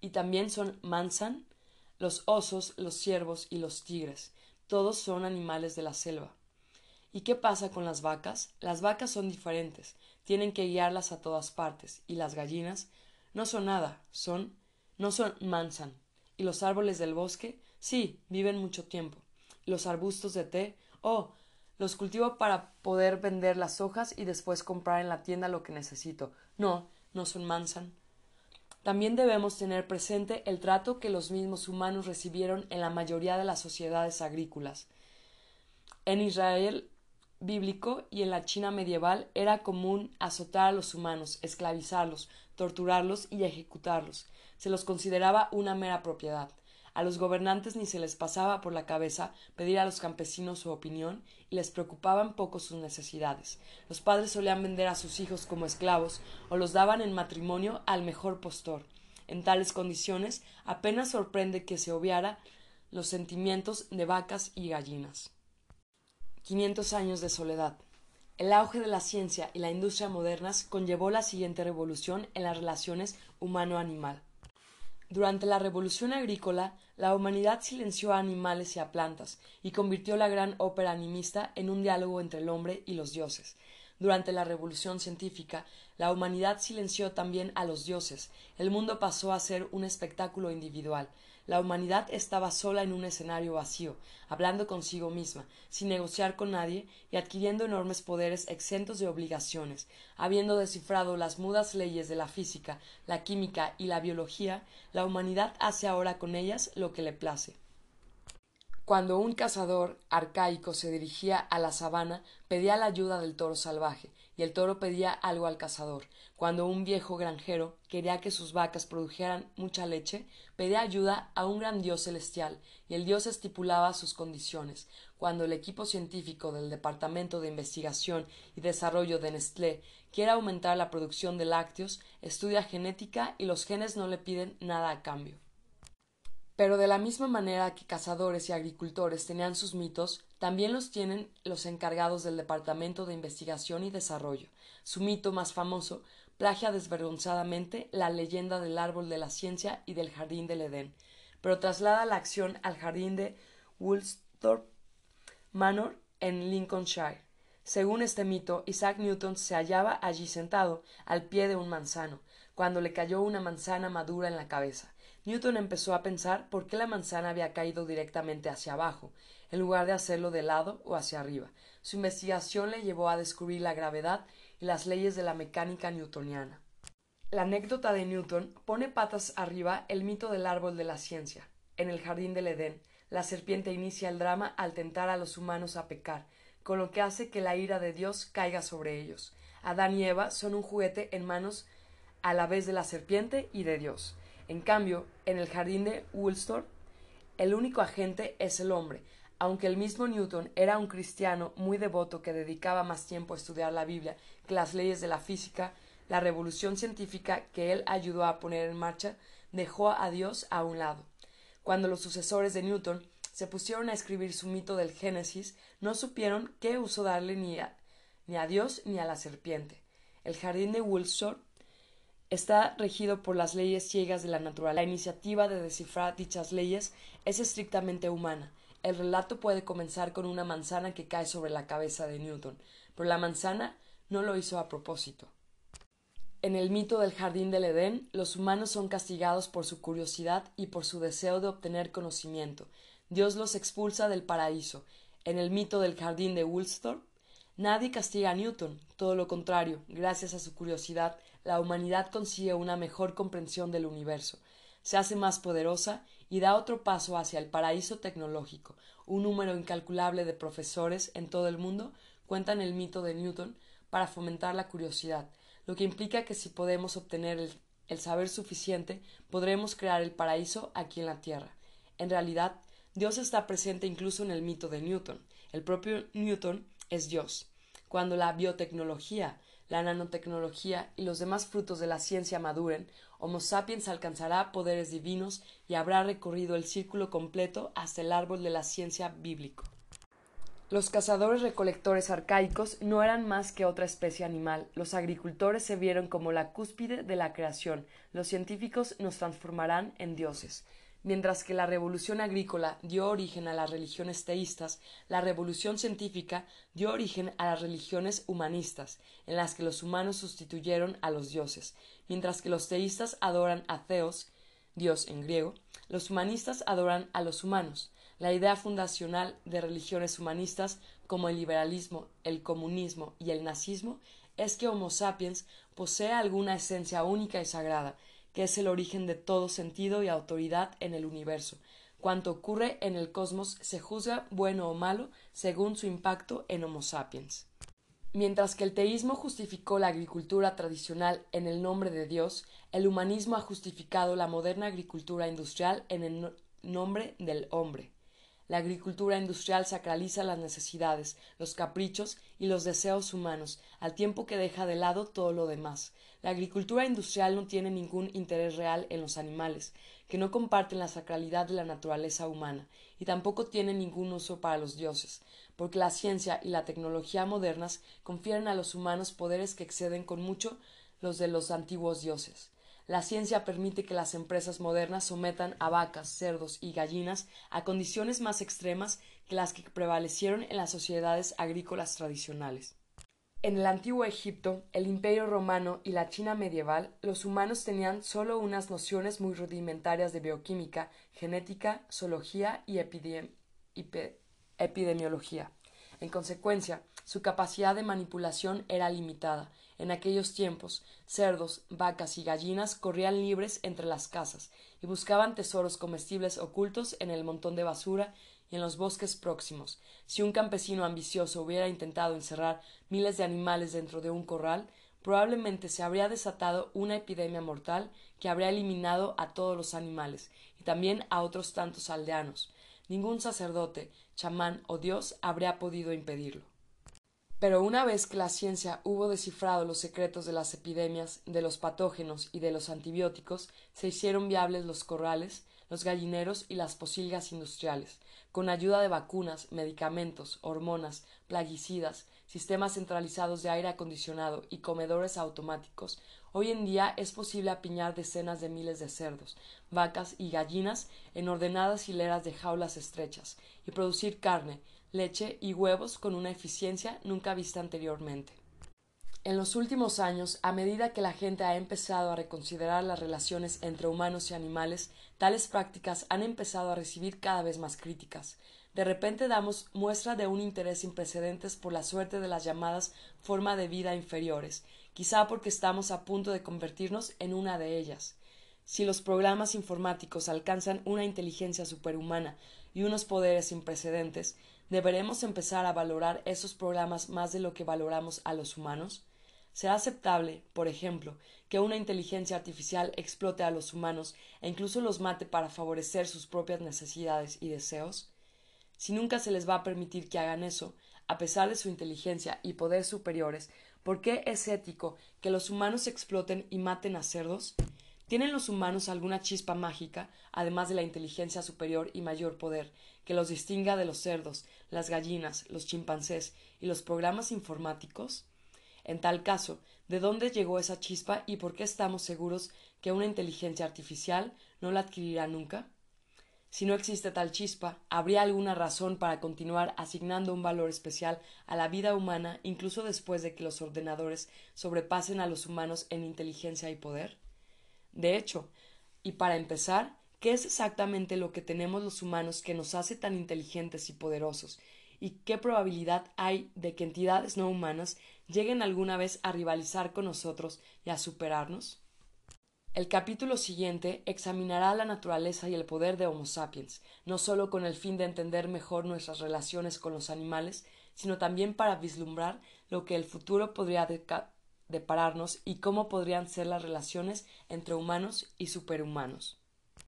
Y también son mansan los osos, los ciervos y los tigres. Todos son animales de la selva. ¿Y qué pasa con las vacas? Las vacas son diferentes tienen que guiarlas a todas partes, y las gallinas no son nada, son no son mansan. Y los árboles del bosque, sí, viven mucho tiempo. los arbustos de té, oh, los cultivo para poder vender las hojas y después comprar en la tienda lo que necesito. No, no son mansan. También debemos tener presente el trato que los mismos humanos recibieron en la mayoría de las sociedades agrícolas. En Israel bíblico y en la China medieval era común azotar a los humanos, esclavizarlos, torturarlos y ejecutarlos. Se los consideraba una mera propiedad. A los gobernantes ni se les pasaba por la cabeza pedir a los campesinos su opinión y les preocupaban poco sus necesidades. Los padres solían vender a sus hijos como esclavos o los daban en matrimonio al mejor postor. En tales condiciones apenas sorprende que se obviara los sentimientos de vacas y gallinas. 500 años de soledad. El auge de la ciencia y la industria modernas conllevó la siguiente revolución en las relaciones humano-animal. Durante la revolución agrícola, la humanidad silenció a animales y a plantas y convirtió la gran ópera animista en un diálogo entre el hombre y los dioses. Durante la revolución científica, la humanidad silenció también a los dioses. El mundo pasó a ser un espectáculo individual. La humanidad estaba sola en un escenario vacío, hablando consigo misma, sin negociar con nadie y adquiriendo enormes poderes exentos de obligaciones. Habiendo descifrado las mudas leyes de la física, la química y la biología, la humanidad hace ahora con ellas lo que le place. Cuando un cazador arcaico se dirigía a la sabana, pedía la ayuda del toro salvaje, y el toro pedía algo al cazador. Cuando un viejo granjero quería que sus vacas produjeran mucha leche, pedía ayuda a un gran dios celestial, y el dios estipulaba sus condiciones. Cuando el equipo científico del Departamento de Investigación y Desarrollo de Nestlé quiere aumentar la producción de lácteos, estudia genética y los genes no le piden nada a cambio. Pero de la misma manera que cazadores y agricultores tenían sus mitos, también los tienen los encargados del Departamento de Investigación y Desarrollo. Su mito más famoso plagia desvergonzadamente la leyenda del árbol de la ciencia y del jardín del Edén, pero traslada la acción al jardín de Woolsthorpe Manor en Lincolnshire. Según este mito, Isaac Newton se hallaba allí sentado, al pie de un manzano, cuando le cayó una manzana madura en la cabeza. Newton empezó a pensar por qué la manzana había caído directamente hacia abajo, en lugar de hacerlo de lado o hacia arriba. Su investigación le llevó a descubrir la gravedad y las leyes de la mecánica newtoniana. La anécdota de Newton pone patas arriba el mito del árbol de la ciencia. En el jardín del Edén, la serpiente inicia el drama al tentar a los humanos a pecar, con lo que hace que la ira de Dios caiga sobre ellos. Adán y Eva son un juguete en manos a la vez de la serpiente y de Dios. En cambio, en el jardín de Woolsthorpe, el único agente es el hombre, aunque el mismo Newton era un cristiano muy devoto que dedicaba más tiempo a estudiar la Biblia que las leyes de la física, la revolución científica que él ayudó a poner en marcha, dejó a Dios a un lado. Cuando los sucesores de Newton se pusieron a escribir su mito del Génesis, no supieron qué uso darle ni a, ni a Dios ni a la serpiente. El jardín de Wiltshire está regido por las leyes ciegas de la naturaleza. La iniciativa de descifrar dichas leyes es estrictamente humana. El relato puede comenzar con una manzana que cae sobre la cabeza de Newton, pero la manzana no lo hizo a propósito. En el mito del jardín del Edén, los humanos son castigados por su curiosidad y por su deseo de obtener conocimiento. Dios los expulsa del paraíso. En el mito del jardín de Woolsthorpe, nadie castiga a Newton, todo lo contrario, gracias a su curiosidad, la humanidad consigue una mejor comprensión del universo, se hace más poderosa y da otro paso hacia el paraíso tecnológico. Un número incalculable de profesores en todo el mundo cuentan el mito de Newton para fomentar la curiosidad, lo que implica que si podemos obtener el, saber suficiente, podremos crear el paraíso aquí en la Tierra. En realidad, Dios está presente incluso en el mito de Newton. El propio Newton es Dios. Cuando la biotecnología, la nanotecnología y los demás frutos de la ciencia maduren, Homo sapiens alcanzará poderes divinos y habrá recorrido el círculo completo hasta el árbol de la ciencia bíblico. Los cazadores recolectores arcaicos no eran más que otra especie animal. Los agricultores se vieron como la cúspide de la creación. Los científicos nos transformarán en dioses. Mientras que la revolución agrícola dio origen a las religiones teístas, la revolución científica dio origen a las religiones humanistas, en las que los humanos sustituyeron a los dioses. Mientras que los teístas adoran a Theos, Dios en griego, los humanistas adoran a los humanos. La idea fundacional de religiones humanistas como el liberalismo, el comunismo y el nazismo es que Homo sapiens posee alguna esencia única y sagrada, que es el origen de todo sentido y autoridad en el universo. Cuanto ocurre en el cosmos se juzga bueno o malo según su impacto en Homo sapiens. Mientras que el teísmo justificó la agricultura tradicional en el nombre de Dios, el humanismo ha justificado la moderna agricultura industrial en el nombre del hombre. La agricultura industrial sacraliza las necesidades, los caprichos y los deseos humanos, al tiempo que deja de lado todo lo demás. La agricultura industrial no tiene ningún interés real en los animales, que no comparten la sacralidad de la naturaleza humana, y tampoco tiene ningún uso para los dioses, porque la ciencia y la tecnología modernas confieren a los humanos poderes que exceden con mucho los de los antiguos dioses. La ciencia permite que las empresas modernas sometan a vacas, cerdos y gallinas a condiciones más extremas que las que prevalecieron en las sociedades agrícolas tradicionales. En el antiguo Egipto, el Imperio romano y la China medieval, los humanos tenían solo unas nociones muy rudimentarias de bioquímica, genética, zoología y epidemiología. En consecuencia, su capacidad de manipulación era limitada, en aquellos tiempos, cerdos, vacas y gallinas corrían libres entre las casas y buscaban tesoros comestibles ocultos en el montón de basura y en los bosques próximos. Si un campesino ambicioso hubiera intentado encerrar miles de animales dentro de un corral, probablemente se habría desatado una epidemia mortal que habría eliminado a todos los animales y también a otros tantos aldeanos. Ningún sacerdote, chamán o dios habría podido impedirlo. Pero una vez que la ciencia hubo descifrado los secretos de las epidemias, de los patógenos y de los antibióticos, se hicieron viables los corrales, los gallineros y las posilgas industriales, con ayuda de vacunas, medicamentos, hormonas, plaguicidas, sistemas centralizados de aire acondicionado y comedores automáticos, hoy en día es posible apiñar decenas de miles de cerdos, vacas y gallinas en ordenadas hileras de jaulas estrechas, y producir carne, leche y huevos con una eficiencia nunca vista anteriormente. En los últimos años, a medida que la gente ha empezado a reconsiderar las relaciones entre humanos y animales, tales prácticas han empezado a recibir cada vez más críticas. De repente damos muestra de un interés sin precedentes por la suerte de las llamadas forma de vida inferiores, quizá porque estamos a punto de convertirnos en una de ellas. Si los programas informáticos alcanzan una inteligencia superhumana y unos poderes sin precedentes, ¿Deberemos empezar a valorar esos programas más de lo que valoramos a los humanos? ¿Será aceptable, por ejemplo, que una inteligencia artificial explote a los humanos e incluso los mate para favorecer sus propias necesidades y deseos? Si nunca se les va a permitir que hagan eso, a pesar de su inteligencia y poder superiores, ¿Por qué es ético que los humanos exploten y maten a cerdos? ¿Tienen los humanos alguna chispa mágica, además de la inteligencia superior y mayor poder, que los distinga de los cerdos, las gallinas, los chimpancés y los programas informáticos? En tal caso, ¿de dónde llegó esa chispa y por qué estamos seguros que una inteligencia artificial no la adquirirá nunca? Si no existe tal chispa, ¿habría alguna razón para continuar asignando un valor especial a la vida humana incluso después de que los ordenadores sobrepasen a los humanos en inteligencia y poder? De hecho, y para empezar, ¿qué es exactamente lo que tenemos los humanos que nos hace tan inteligentes y poderosos? ¿Y qué probabilidad hay de que entidades no humanas lleguen alguna vez a rivalizar con nosotros y a superarnos? El capítulo siguiente examinará la naturaleza y el poder de Homo sapiens, no solo con el fin de entender mejor nuestras relaciones con los animales, sino también para vislumbrar lo que el futuro podría depararnos y cómo podrían ser las relaciones entre humanos y superhumanos.